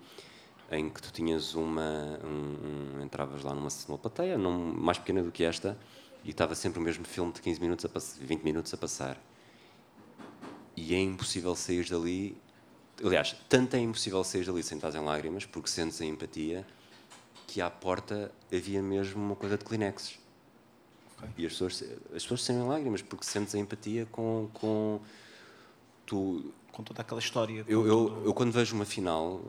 [SPEAKER 2] em que tu tinhas uma. Um, um- entravas lá numa, numa plateia, não, mais pequena do que esta, e estava sempre o mesmo filme de 15 minutos a pass- 20 minutos a passar. E é impossível sair dali. Aliás, tanto é impossível sair dali sem estar em lágrimas, porque sentes a empatia, que à porta havia mesmo uma coisa de Kleenexes. E as pessoas, as pessoas saem em lágrimas, porque sentes a empatia com. com tu,
[SPEAKER 4] Com toda aquela história.
[SPEAKER 2] eu, eu, eu quando vejo uma final,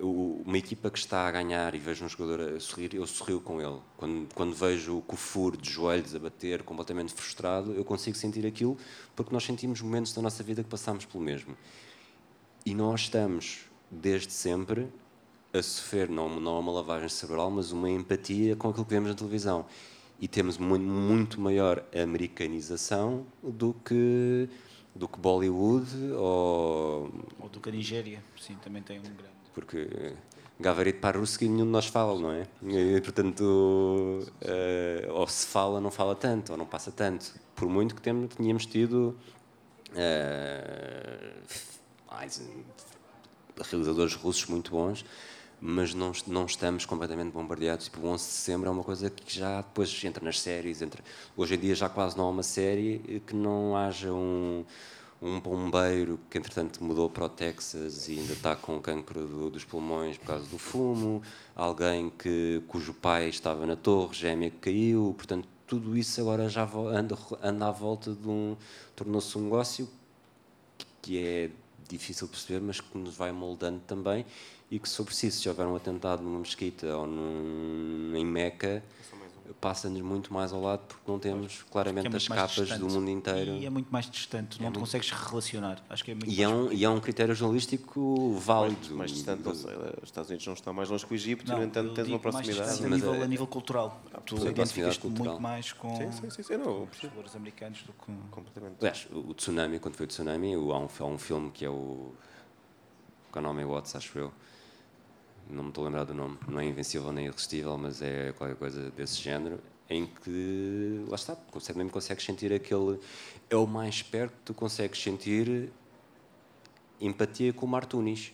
[SPEAKER 2] eu- uma equipa que está a ganhar e vejo um jogador a sorrir, eu sorrio com ele. Quando, quando vejo o Kufur de joelhos a bater, completamente frustrado, eu consigo sentir aquilo porque nós sentimos momentos da nossa vida que passamos pelo mesmo. E nós estamos, desde sempre, a sofrer, não, não uma lavagem cerebral, mas uma empatia com aquilo que vemos na televisão. E temos mu- muito maior americanização do que, do que Bollywood ou
[SPEAKER 4] Ou do que a Nigéria, sim, também tem um grande.
[SPEAKER 2] porque Gavarito para Ruski nenhum de nós fala, não é? E, portanto, eh, ou se fala, não fala tanto, ou não passa tanto. Por muito que temos, tínhamos tido eh, mais, realizadores russos muito bons, mas não, não estamos completamente bombardeados. Tipo, o 11 de setembro é uma coisa que já depois entra nas séries. Entra, hoje em dia já quase não há uma série que não haja um, um bombeiro que entretanto mudou para o Texas e ainda está com cancro do- dos pulmões por causa do fumo, alguém que, cujo pai estava na torre gêmea que caiu, portanto tudo isso agora já anda, anda à volta de um tornou-se um negócio que é difícil perceber, mas que nos vai moldando também e que sobre si, se houver um atentado numa mesquita ou num, em Meca, passa-nos muito mais ao lado porque não temos
[SPEAKER 4] é
[SPEAKER 2] claramente
[SPEAKER 4] muito
[SPEAKER 2] as capas
[SPEAKER 4] distante.
[SPEAKER 2] do mundo inteiro.
[SPEAKER 4] E é muito mais distante, não te consegues relacionar. Acho que é muito
[SPEAKER 2] E é, um, e é um critério jornalístico válido.
[SPEAKER 3] Mais distante, não sei, os Estados Unidos não estão mais longe que o Egito,
[SPEAKER 4] Não,
[SPEAKER 3] no entanto tens uma proximidade.
[SPEAKER 2] Sim,
[SPEAKER 4] a nível,
[SPEAKER 2] é-
[SPEAKER 4] a nível cultural. Tu identificas-te
[SPEAKER 2] proximidade cultural.
[SPEAKER 4] muito mais com
[SPEAKER 3] Sim, sim, sim, sim, não,
[SPEAKER 4] os valores americanos do que.
[SPEAKER 3] completamente.
[SPEAKER 2] Aliás, o Tsunami, quando foi o Tsunami, há um, há um filme que é o. Com o nome é Watts, acho eu. Não me estou a lembrar do nome. Não é Invencível nem Irresistível, mas é qualquer coisa desse género. Em que, lá está, consegue, mesmo consegues sentir aquele. É o mais perto que tu consegues sentir empatia com o Martunis.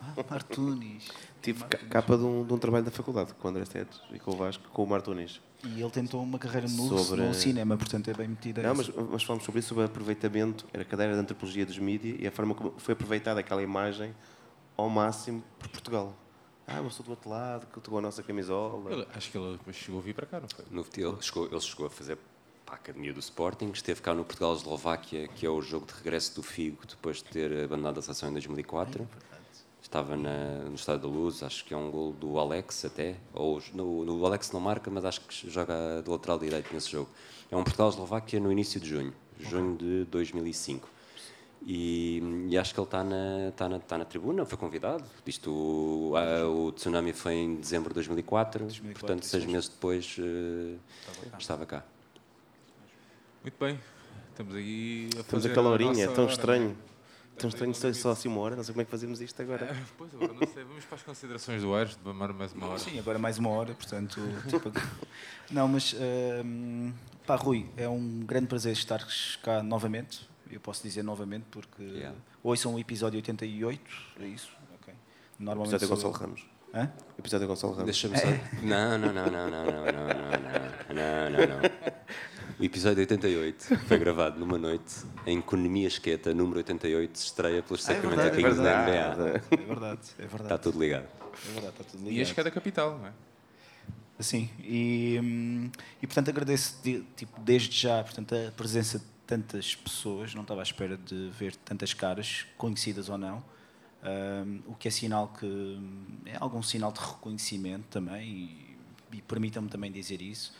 [SPEAKER 4] Ah, Martunis.
[SPEAKER 3] Tive ca- capa de um, de um trabalho da faculdade com o André Stedes e com o Vasco, com o Martunis.
[SPEAKER 4] E ele tentou uma carreira no,
[SPEAKER 3] Sobre-
[SPEAKER 4] no cinema, portanto é bem metida.
[SPEAKER 3] Não, mas, mas falamos sobre isso, sobre aproveitamento. Era a cadeira de antropologia dos mídias e a forma como foi aproveitada aquela imagem ao máximo por Portugal. Ah, eu sou do outro lado, que estou a nossa camisola.
[SPEAKER 1] Ele- acho que ele chegou a vir para cá, não foi?
[SPEAKER 2] No, ele, chegou, ele chegou a fazer para a Academia do Sporting, esteve cá no Portugal-Eslováquia, que é o jogo de regresso do Figo, depois de ter abandonado a seleção em 2004. Estava na- no Estádio da Luz, acho que é um gol do Alex até, ou no, no Alex não marca, mas acho que joga do lateral direito nesse jogo. É um Portugal-Eslováquia no início de junho, junho de 2005. E, e acho que ele está na, está, na, está na tribuna, foi convidado. Isto, ah, o tsunami foi em dezembro de 2004,
[SPEAKER 4] 2004,
[SPEAKER 2] portanto, seis meses depois eh, estava cá.
[SPEAKER 1] Muito bem. Estamos aí a fazer
[SPEAKER 3] aquela
[SPEAKER 1] a
[SPEAKER 3] horinha, é tão
[SPEAKER 1] hora.
[SPEAKER 3] estranho. Tão estranho ser só assim uma hora, não sei como é que fazemos isto agora.
[SPEAKER 1] Pois, agora não sei. Vamos para as considerações do Aires, vamos mais uma hora.
[SPEAKER 4] Sim, agora mais uma hora, portanto. tipo, não, mas. hum, pá, Rui, é um grande prazer estar cá novamente. Eu posso dizer novamente, porque
[SPEAKER 2] Yeah.
[SPEAKER 4] ouçam o episódio 88, é isso? Ok. Normalmente.
[SPEAKER 3] Episódio é
[SPEAKER 4] sou-
[SPEAKER 3] Gonçalo Ramos.
[SPEAKER 4] Hã?
[SPEAKER 3] Episódio é Gonçalo Ramos.
[SPEAKER 2] Deixa-me só. Não, não, não, não, não, não, não, não, não, não. O episódio 88 foi gravado numa noite em o Economia Esqueta, número 88, se estreia pelos
[SPEAKER 4] Ah, é
[SPEAKER 2] Sacramento
[SPEAKER 4] é
[SPEAKER 2] Kings da. NBA.
[SPEAKER 4] É verdade, é verdade.
[SPEAKER 2] Está tudo ligado.
[SPEAKER 4] É verdade, está tudo
[SPEAKER 1] E
[SPEAKER 4] ligado.
[SPEAKER 1] este que é da capital, não é?
[SPEAKER 4] Sim, e, hum, e portanto agradeço de- tipo, desde já portanto, a presença de tantas pessoas, não estava à espera de ver tantas caras, conhecidas ou não. O que é sinal que é algum sinal de reconhecimento também e, e permitam-me também dizer isso.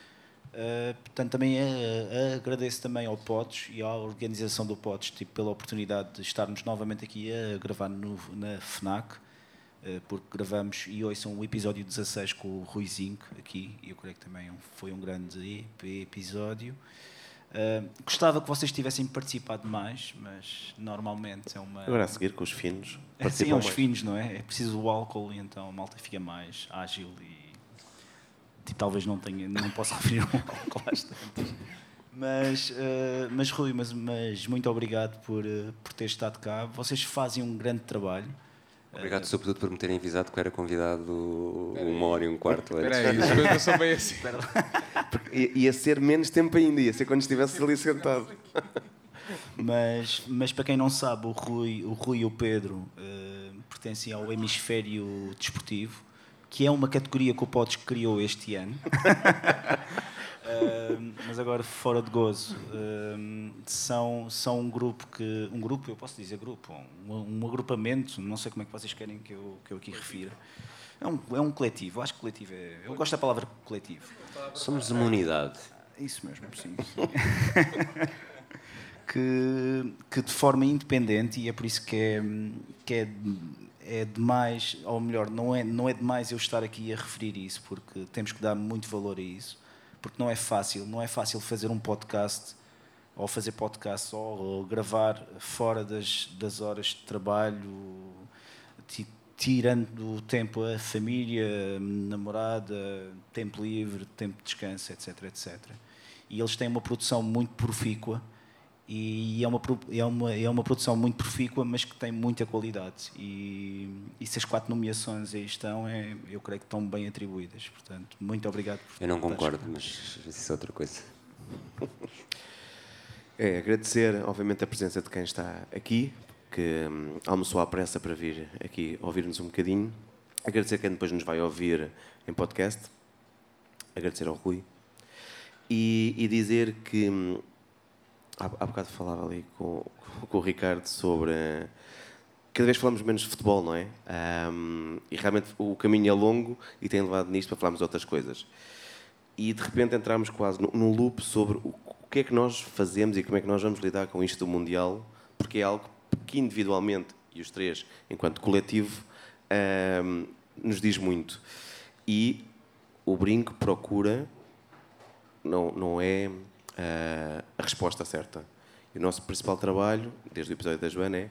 [SPEAKER 4] Uh, portanto, também é, agradeço também ao POTS e à organização do POTS tipo, pela oportunidade de estarmos novamente aqui a gravar no, na FNAC, uh, porque gravamos e são o episódio 16 com o Rui Zinco aqui, e eu creio que também foi um grande episódio. Uh, gostava que vocês tivessem participado mais, mas normalmente é uma.
[SPEAKER 3] Agora a seguir com os finos.
[SPEAKER 4] Sim, é os finos, não é? É preciso o álcool e então a malta fica mais ágil e tipo, talvez não tenha, não possa referir um álcool às tantas. Mas, uh, mas Rui, mas, mas muito obrigado por, uh, por ter estado cá. Vocês fazem um grande trabalho.
[SPEAKER 2] Obrigado, sobretudo, por me terem avisado que eu era convidado uma hora e um quarto antes.
[SPEAKER 1] Espera aí, as coisas são bem assim.
[SPEAKER 3] ia ser menos tempo ainda, ia ser quando estivesse ali sentado.
[SPEAKER 4] Mas, mas para quem não sabe, o Rui, o Rui e o Pedro uh, pertencem ao hemisfério desportivo que é uma categoria que o Podes criou este ano. uh, mas agora fora de gozo uh, são, são um grupo que um grupo eu posso dizer grupo um, um, agrupamento não sei como é que vocês querem que eu, que eu aqui refira é um, é um coletivo acho que coletivo é eu gosto da palavra coletivo
[SPEAKER 2] somos uma unidade
[SPEAKER 4] isso mesmo sim, sim. que, que de forma independente e é por isso que é, que é é demais, ou melhor, não é, não é demais eu estar aqui a referir isso, porque temos que dar muito valor a isso, porque não é fácil, não é fácil fazer um podcast, ou fazer podcast, ou, ou gravar fora das, das horas de trabalho, tirando o tempo a família, namorada, tempo livre, tempo de descanso, etc, etc. E eles têm uma produção muito profícua, e é uma, é, uma, é uma produção muito profícua, mas que tem muita qualidade. E, e se as quatro nomeações aí estão, é, eu creio que estão bem atribuídas. Portanto, muito obrigado por
[SPEAKER 2] Eu não concordo, mas isso é outra coisa.
[SPEAKER 3] É, agradecer, obviamente, a presença de quem está aqui, que hum, almoçou à pressa para vir aqui ouvir-nos um bocadinho. Agradecer quem depois nos vai ouvir em podcast. Agradecer ao Rui. E, e dizer que hum, há, há bocado falava ali com, com o Ricardo sobre. Cada vez falamos menos de futebol, não é? Um, e realmente o caminho é longo e tem levado nisto para falarmos de outras coisas. E de repente entramos quase num loop sobre o, o que é que nós fazemos e como é que nós vamos lidar com isto do Mundial, porque é algo que individualmente, e os três, enquanto coletivo, um, nos diz muito. E o brinco procura, não, não é uh, a resposta certa. E o nosso principal trabalho, desde o episódio da Joana, é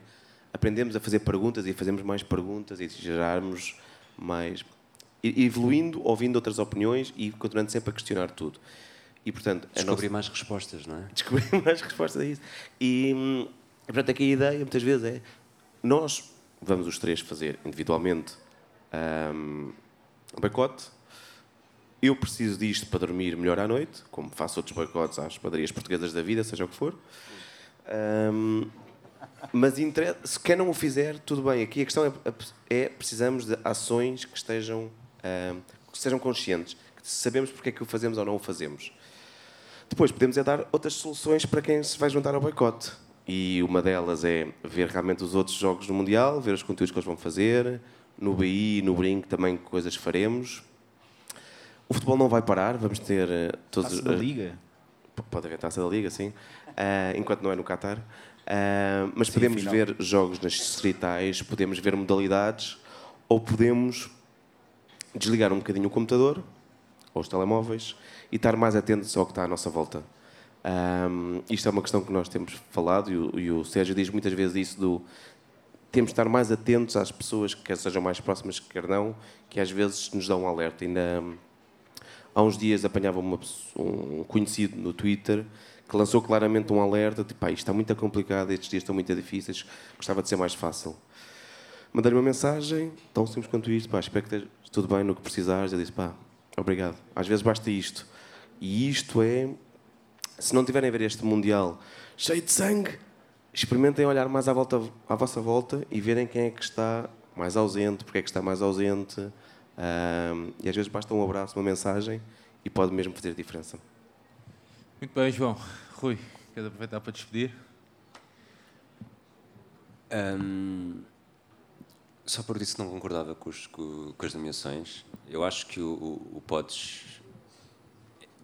[SPEAKER 3] aprendemos a fazer perguntas e fazemos mais perguntas e gerarmos mais. evoluindo, ouvindo outras opiniões e continuando sempre a questionar tudo.
[SPEAKER 2] E, portanto, Descobrir nossa... mais respostas, não é?
[SPEAKER 3] Descobrir mais respostas a isso. E, portanto, aqui a ideia, muitas vezes, é nós vamos os três fazer individualmente um, um boicote, eu preciso disto para dormir melhor à noite, como faço outros boicotes às padarias portuguesas da vida, seja o que for. Um, mas se quem não o fizer, tudo bem. Aqui a questão é, é precisamos de ações que estejam um, que sejam conscientes, que sabemos porque é que o fazemos ou não o fazemos. Depois podemos é dar outras soluções para quem se vai juntar ao boicote. E uma delas é ver realmente os outros jogos do Mundial, ver os conteúdos que eles vão fazer. No BI, no Brink também coisas faremos o futebol não vai parar, vamos ter uh, todos.
[SPEAKER 4] Taça da Liga?
[SPEAKER 3] Uh, pode haver taça da Liga, sim. Uh, enquanto não é no Qatar. mas sim, podemos afinal. ver jogos nas distritais, podemos ver modalidades, ou podemos desligar um bocadinho o computador ou os telemóveis e estar mais atentos ao que está à nossa volta. Um, isto é uma questão que nós temos falado e o, e o Sérgio diz muitas vezes isso do temos de estar mais atentos às pessoas, quer sejam mais próximas, quer não, que às vezes nos dão um alerta. Ainda há uns dias apanhava uma, um conhecido no Twitter que lançou claramente um alerta, tipo, ah, isto está muito complicado, estes dias estão muito difíceis, gostava de ser mais fácil. Mandei-lhe uma mensagem, tão simples quanto isto, pá, espero que esteja tudo bem no que precisares. Eu disse, pá, obrigado. Às vezes basta isto. E isto é, se não tiverem a ver este Mundial cheio de sangue, experimentem olhar mais à, volta, à vossa volta e verem quem é que está mais ausente, porque é que está mais ausente, um, e às vezes basta um abraço, uma mensagem e pode mesmo fazer diferença.
[SPEAKER 1] Muito bem, João. Rui, queres aproveitar para despedir?
[SPEAKER 2] Um, Só por isso não concordava com, os, com, com as nomeações. Eu acho que o, o, o Pods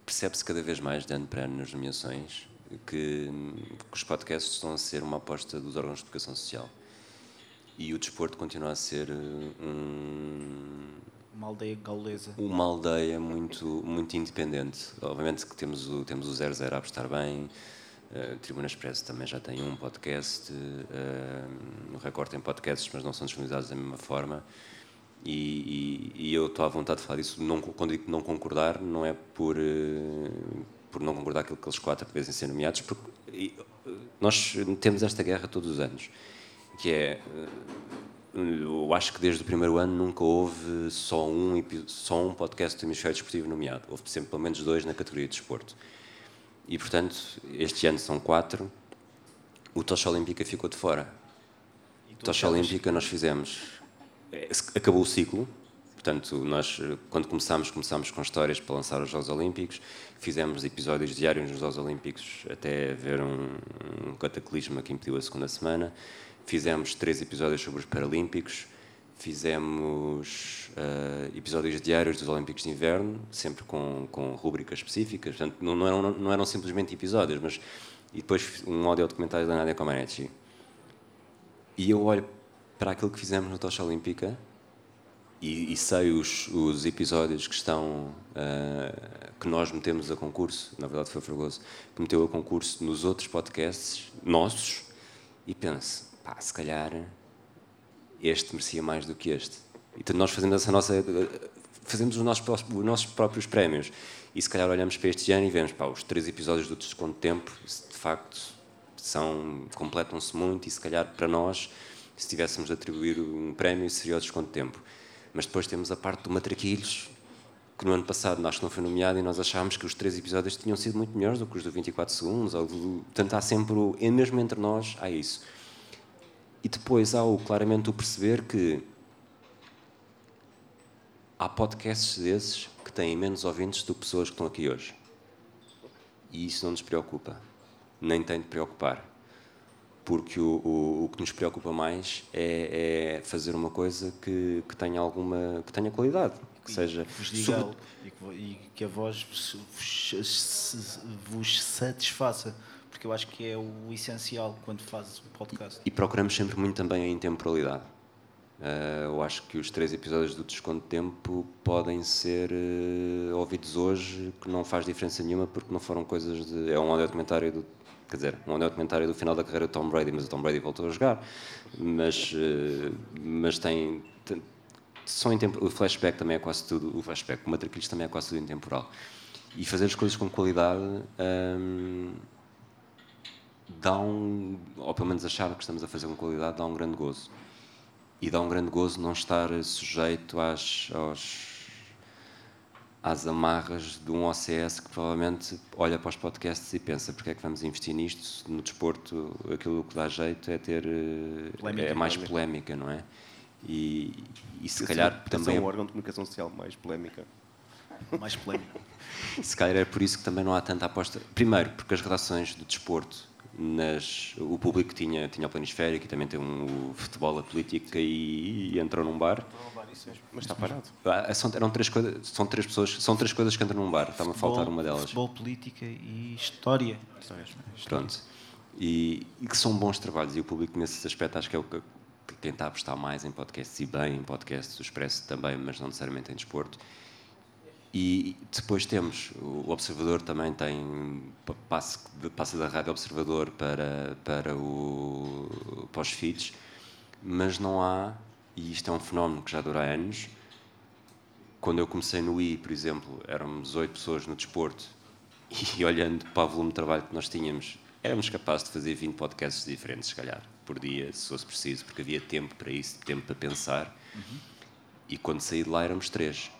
[SPEAKER 2] percebe-se cada vez mais de ano para ano nas nomeações que, que os podcasts estão a ser uma aposta dos órgãos de educação social. E o desporto continua a ser um,
[SPEAKER 4] Uma aldeia gaulesa.
[SPEAKER 2] uma aldeia muito, muito independente. Obviamente que temos o, temos o 00 a apostar bem, eh, Tribuna Express também já tem um podcast, eh, o Record tem podcasts, mas não são disponibilizados da mesma forma. E, e- e eu estou à vontade de falar disso. Não, quando digo não concordar, não é por, eh, por não concordar com aqueles quatro que devem ser nomeados, porque e, nós temos esta guerra todos os anos, que é eu acho que desde o primeiro ano nunca houve só um, só um podcast do Hemisfério Desportivo nomeado. Houve sempre pelo menos dois na categoria de desporto. E, portanto, este ano são quatro. O Tocha Olímpica ficou de fora. Tocha Olímpica nós fizemos... eh, Acabou o ciclo. Portanto, nós, quando começámos, começámos com histórias para lançar os Jogos Olímpicos. Fizemos episódios diários nos Jogos Olímpicos até haver um, um cataclisma que impediu a segunda semana. Fizemos três episódios sobre os Paralímpicos. Fizemos eh, episódios diários dos Olímpicos de Inverno, sempre com, com rubricas específicas. Portanto, não, não, eram, não eram simplesmente episódios, mas... E depois um audio documentário da Nadia Comaneci. E eu olho para aquilo que fizemos na Tocha Olímpica e, e sei os, os episódios que estão ah, que nós metemos a concurso, na verdade foi Fragoso, que meteu a concurso nos outros podcasts nossos e penso, pá, se calhar este merecia mais do que este. Então nós fazemos essa nossa fazemos os nossos, os nossos próprios prémios e se calhar olhamos para este ano e vemos, pá, os três episódios do Desconto de Tempo, de facto, são completam-se muito e se calhar para nós, se tivéssemos de atribuir um prémio, seria o Desconto de Tempo. Mas depois temos a parte do Matraquilhos, que no ano passado que não foi nomeado e nós achámos que os três episódios tinham sido muito melhores do que os do 24 segundos. Ou do, portanto, há sempre, e mesmo entre nós, há isso. E depois há o, claramente o perceber que há podcasts desses que têm menos ouvintes do que pessoas que estão aqui hoje. E isso não nos preocupa. Nem tem de preocupar. Porque o, o, o que nos preocupa mais é, é fazer uma coisa que, que tenha alguma que tenha qualidade. Que seja
[SPEAKER 4] que vos diga
[SPEAKER 2] sobre-
[SPEAKER 4] e que, e que a voz vos, vos- vos satisfaça, porque eu acho que é o essencial quando fazes um podcast.
[SPEAKER 2] E procuramos sempre muito também a intemporalidade. Eh, eu acho que os três episódios do Desconto de Tempo podem ser eh, ouvidos hoje, que não faz diferença nenhuma, porque não foram coisas de. É um audio documentário do. Quer dizer, um documentário do final da carreira do Tom Brady, mas o Tom Brady voltou a jogar. Mas, eh, mas tem. tem são o flashback também é quase tudo. O flashback, o Matraquilhos também é quase tudo intemporal. E fazer as coisas com qualidade. hum, dá um, ou pelo menos achar que estamos a fazer com qualidade, dá um grande gozo. E dá um grande gozo não estar sujeito às, aos, às amarras de um OCS que provavelmente olha para os podcasts e pensa porque é que vamos investir nisto, no desporto aquilo que dá jeito é ter eh,
[SPEAKER 4] Polémica,
[SPEAKER 2] é mais
[SPEAKER 3] polémica.
[SPEAKER 2] polémica, não é? E, e se
[SPEAKER 3] Esse-
[SPEAKER 2] calhar
[SPEAKER 3] esse
[SPEAKER 2] também
[SPEAKER 3] é
[SPEAKER 2] é
[SPEAKER 3] um órgão de comunicação social mais polémica.
[SPEAKER 4] Mais polémico.
[SPEAKER 2] se calhar é por isso que também não há tanta aposta. Primeiro, porque as redações do desporto, nas, o público tinha, tinha o planisférico e também tem um, o futebol, a política e, e entrou num bar.
[SPEAKER 3] Mas está parado.
[SPEAKER 2] Ah, São, eram três coisas, são três pessoas, são três coisas que entram num bar. Está-me a faltar
[SPEAKER 4] Futebol-
[SPEAKER 2] uma delas.
[SPEAKER 4] Futebol, política e história.
[SPEAKER 2] Pronto. E, e que são bons trabalhos e o público nesse aspecto acho que é o que que quem está a apostar mais em podcasts e bem em podcasts, o Expresso também, mas não necessariamente em desporto. E depois temos, o Observador também tem, pa- passa, passa da Rádio Observador para, para, o, para os feeds, mas não há, e isto é um fenómeno que já dura anos, quando eu comecei no I, por exemplo, éramos oito pessoas no desporto e olhando para o volume de trabalho que nós tínhamos, éramos capazes de fazer 20 podcasts diferentes, se calhar, por dia, se fosse preciso, porque havia tempo para isso, tempo para pensar. E quando saí de lá éramos três.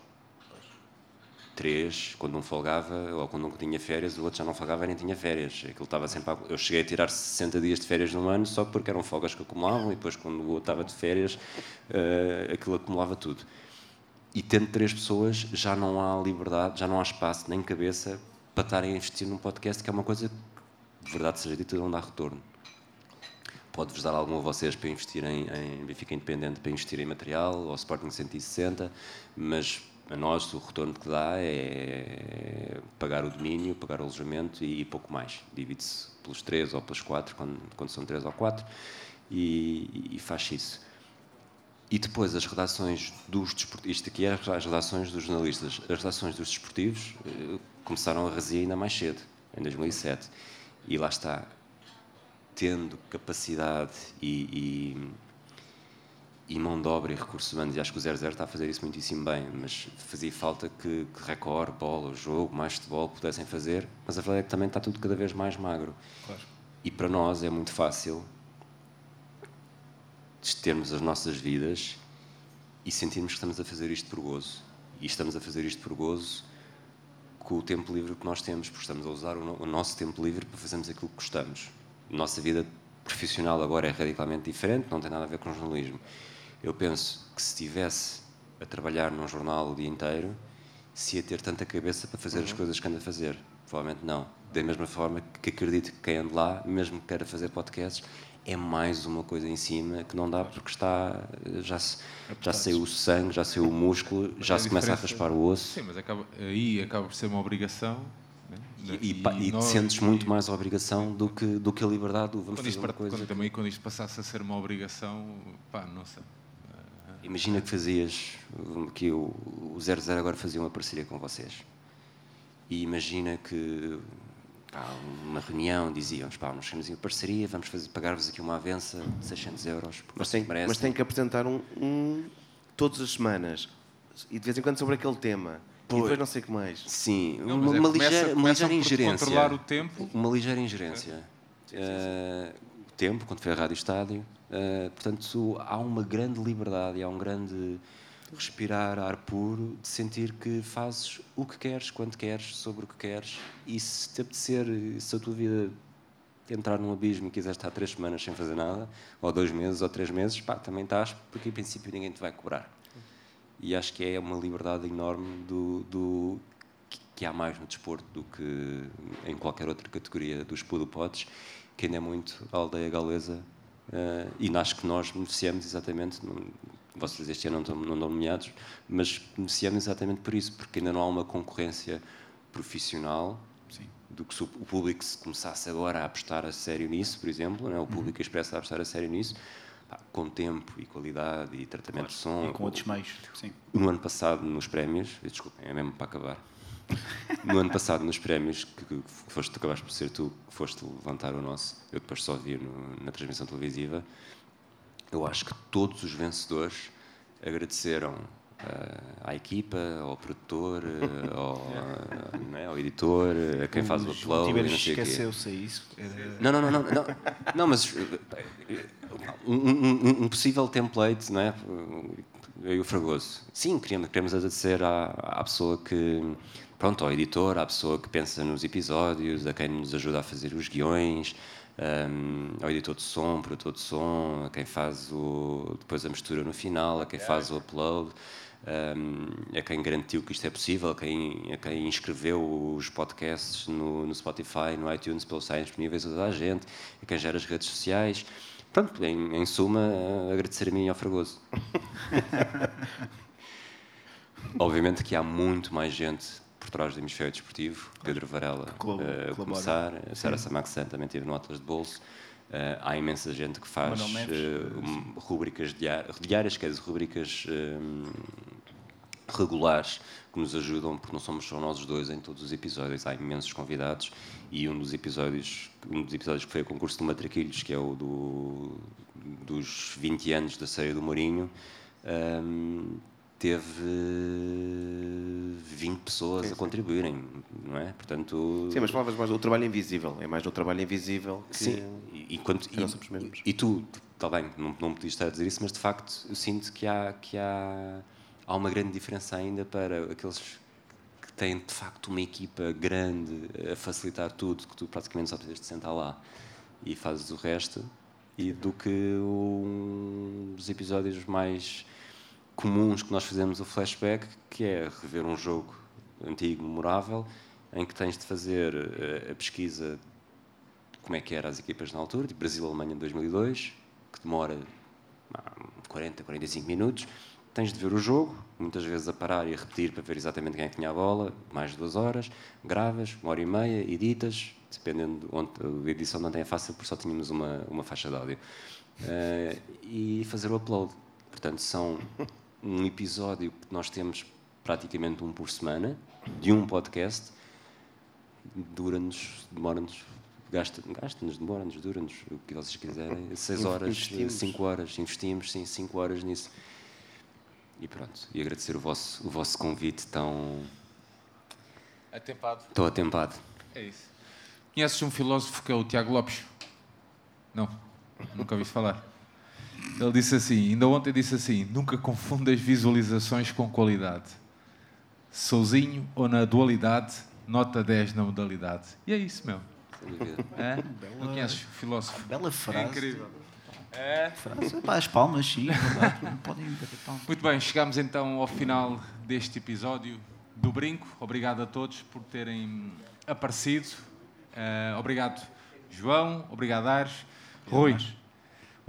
[SPEAKER 2] Três, quando um folgava, ou quando um tinha férias, o outro já não folgava nem tinha férias. Aquilo estava sempre a... Eu cheguei a tirar 60 dias de férias num ano só porque eram folgas que acumulavam e depois quando o outro estava de férias, eh, aquilo acumulava tudo. E tendo três pessoas, já não há liberdade, já não há espaço nem cabeça para estarem a investir num podcast, que é uma coisa de verdade seja dita, não dá retorno. pode-vos dar algum a vocês para investir em, em Benfica Independente, para investir em material, ou Sporting 160, mas a nós o retorno que dá é pagar o domínio, pagar o alojamento e pouco mais. Divide-se pelos três ou pelos quatro, quando, quando são três ou quatro, e, e faz isso. E depois as redações dos desportivos, isto aqui é as redações dos jornalistas, as redações dos desportivos eh, começaram a razir ainda mais cedo, em 2007. E lá está, tendo capacidade e, e, e mão de obra e recursos humanos, e acho que o 00 está a fazer isso muitíssimo bem, mas fazia falta que, que Record, bola, jogo, mais futebol pudessem fazer, mas a verdade é que também está tudo cada vez mais magro.
[SPEAKER 4] Claro.
[SPEAKER 2] E para nós é muito fácil termos as nossas vidas e sentirmos que estamos a fazer isto por gozo. E estamos a fazer isto por gozo com o tempo livre que nós temos, porque estamos a usar o, no o nosso tempo livre para fazermos aquilo que gostamos. Nossa vida profissional agora é radicalmente diferente, não tem nada a ver com jornalismo. Eu penso que se estivesse a trabalhar num jornal o dia inteiro, se ia ter tanta cabeça para fazer as coisas que anda a fazer. Provavelmente não. Da mesma forma que acredito que quem anda lá, mesmo que queira fazer podcasts, é mais uma coisa em cima que não dá porque está já se, já saiu o sangue, já saiu o músculo, já
[SPEAKER 1] a
[SPEAKER 2] se começa a raspar o osso
[SPEAKER 1] Sim, mas acaba, aí acaba por ser uma obrigação. né?
[SPEAKER 2] e, e, pá, e
[SPEAKER 1] nós-
[SPEAKER 2] sentes muito
[SPEAKER 1] e-
[SPEAKER 2] mais a obrigação do que, do que a liberdade do vamos
[SPEAKER 1] Quando
[SPEAKER 2] fazer
[SPEAKER 1] isto,
[SPEAKER 2] uma coisa.
[SPEAKER 1] quando, também quando isto passasse a ser uma obrigação, pá, não sei.
[SPEAKER 2] Imagina que fazias, que o, o 00 agora fazia uma parceria com vocês. E imagina que pá, uma reunião diziam, pá, nós queremos uma parceria, vamos fazer- pagar-vos aqui uma avença de 600 euros. porque
[SPEAKER 3] Mas tem,
[SPEAKER 2] merecem."
[SPEAKER 3] mas tem que apresentar um, um todas as semanas e de vez em quando sobre aquele tema. E
[SPEAKER 2] Pois.
[SPEAKER 3] depois não sei o que mais.
[SPEAKER 2] Sim,
[SPEAKER 1] Não,
[SPEAKER 2] uma,
[SPEAKER 1] é,
[SPEAKER 2] uma
[SPEAKER 1] começa-
[SPEAKER 2] ligeira, uma ligeira ingerência.
[SPEAKER 1] controlar o tempo.
[SPEAKER 2] Uma ligeira ingerência. Eh, o tempo, quando foi a Rádio Estádio. Eh, portanto, há uma grande liberdade há um grande respirar ar puro de sentir que fazes o que queres, quando queres, sobre o que queres. E se te apetecer, se a tua vida entrar num abismo e quiseres estar três semanas sem fazer nada, ou dois meses, ou três meses, pá, também estás, porque em princípio ninguém te vai cobrar. E acho que é uma liberdade enorme do, do que- que há mais no desporto do que em qualquer outra categoria dos pudopotes, que ainda é muito a aldeia galesa eh, e acho que nós beneficiamos exatamente, não- vocês este ano não estão, não estão nomeados, mas beneficiamos exatamente por isso, porque ainda não há uma concorrência profissional do que se o público se começasse agora a apostar a sério nisso, por exemplo, né? o público expressa a apostar a sério nisso, pá, com tempo e qualidade e tratamento de som.
[SPEAKER 4] E com outros meios, sim.
[SPEAKER 2] No ano passado, nos prémios, desculpem, é mesmo para acabar. No ano passado, nos prémios, que, foste, acabaste por ser tu que foste levantar o nosso, eu depois só vi no- na transmissão televisiva, eu acho que todos os vencedores agradeceram ah, à equipa, ao produtor, ah, ao, é, ao editor, a quem faz o upload, o
[SPEAKER 4] esqueceu-se a isso. Era-
[SPEAKER 2] Não, não, não, não, não, não mas eh, um, um- um possível template, não é? Eu e o Fragoso. Sim, queremos, queremos agradecer à, à pessoa que, pronto, ao editor, à pessoa que pensa nos episódios, a quem nos ajuda a fazer os guiões, um, ao editor de som, produtor de som, a quem faz o, depois a mistura no final, a quem faz o upload. Um, a quem garantiu que isto é possível, a quem, a quem inscreveu os podcasts no, no Spotify, no iTunes, eles estarem disponíveis a toda a gente, a quem gera as redes sociais. Pronto, em, em suma, eh, agradecer a mim e ao Fragoso. Obviamente que há muito mais gente por trás do hemisfério desportivo. Pedro Varela eh, a
[SPEAKER 4] colabora.
[SPEAKER 2] começar, a Sara Samaxan também esteve no Atlas de Bolso. Eh, há imensa gente que faz eh, um, rubricas diárias, diárias, quer dizer, rubricas eh, regulares que nos ajudam, porque não somos só nós os dois em todos os episódios, há imensos convidados e um dos episódios, um dos episódios que foi a concurso de Matraquilhos, que é o do, dos 20 anos da série do Mourinho, teve 20 pessoas
[SPEAKER 3] Sim,
[SPEAKER 2] a contribuírem, não é? Portanto,
[SPEAKER 3] Sim, mas falavas mais do trabalho invisível. É mais do trabalho invisível que.
[SPEAKER 2] Sim, e, e, quando- e- e tu, está bem, não, não me podias estar a dizer isso, mas de facto eu sinto que há, que há, há uma grande diferença ainda para aqueles que têm de facto uma equipa grande a facilitar tudo, que tu praticamente só precisas de sentar lá e fazes o resto, e do que um dos episódios mais comuns que nós fazemos o flashback, que é rever um jogo antigo, memorável, em que tens de fazer eh, a pesquisa como é que eram as equipas na altura, tipo Brasil-Alemanha de 2002, que demora ah, 40, 45 minutos. Tens de ver o jogo, muitas vezes a parar e a repetir para ver exatamente quem é que tinha a bola, mais de duas horas, gravas, uma hora e meia, editas, dependendo de onde a edição não tem é fácil, porque só tínhamos uma, uma faixa de áudio. Uh, e fazer o upload. Portanto, são um episódio que nós temos praticamente um por semana, de um podcast, dura-nos, demora-nos, gasta-nos, gasta demora-nos, dura-nos, o que vocês quiserem, 6 horas, 5 horas, investimos, sim, 5 horas nisso. E pronto, e agradecer o vosso, o vosso convite tão...
[SPEAKER 1] Atempado.
[SPEAKER 2] Estou atempado.
[SPEAKER 1] É isso. Conheces um filósofo que é o Tiago Lopes? Não, nunca ouvi falar. Ele disse assim, ainda ontem disse assim, nunca confundas visualizações com qualidade. Sozinho ou na dualidade, nota 10 na modalidade. E é isso, meu. É? Não conheces o filósofo?
[SPEAKER 4] Bela frase.
[SPEAKER 1] É incrível.
[SPEAKER 4] É. Frase, pá, as palmas, sim, verdade. Não podem bater palmas.
[SPEAKER 1] Muito bem, chegamos então ao final deste episódio do Brinco. Obrigado a todos por terem aparecido. Uh, obrigado, João. Obrigado, Ares. Rui,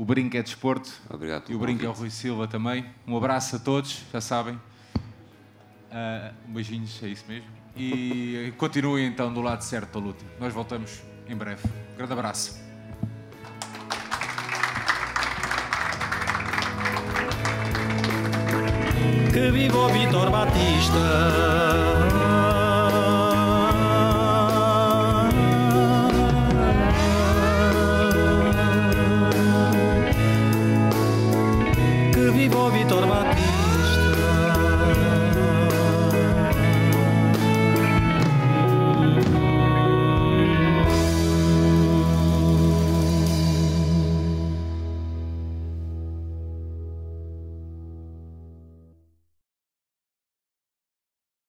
[SPEAKER 1] o Brinco é desporto.
[SPEAKER 2] Obrigado
[SPEAKER 1] E o Brinco é o Rui Silva também. Um abraço a todos, já sabem. Uh, beijinhos, é isso mesmo. E continuem então do lado certo da luta. Nós voltamos em breve. Um grande abraço.
[SPEAKER 6] Que viva o Vitor Batista! Que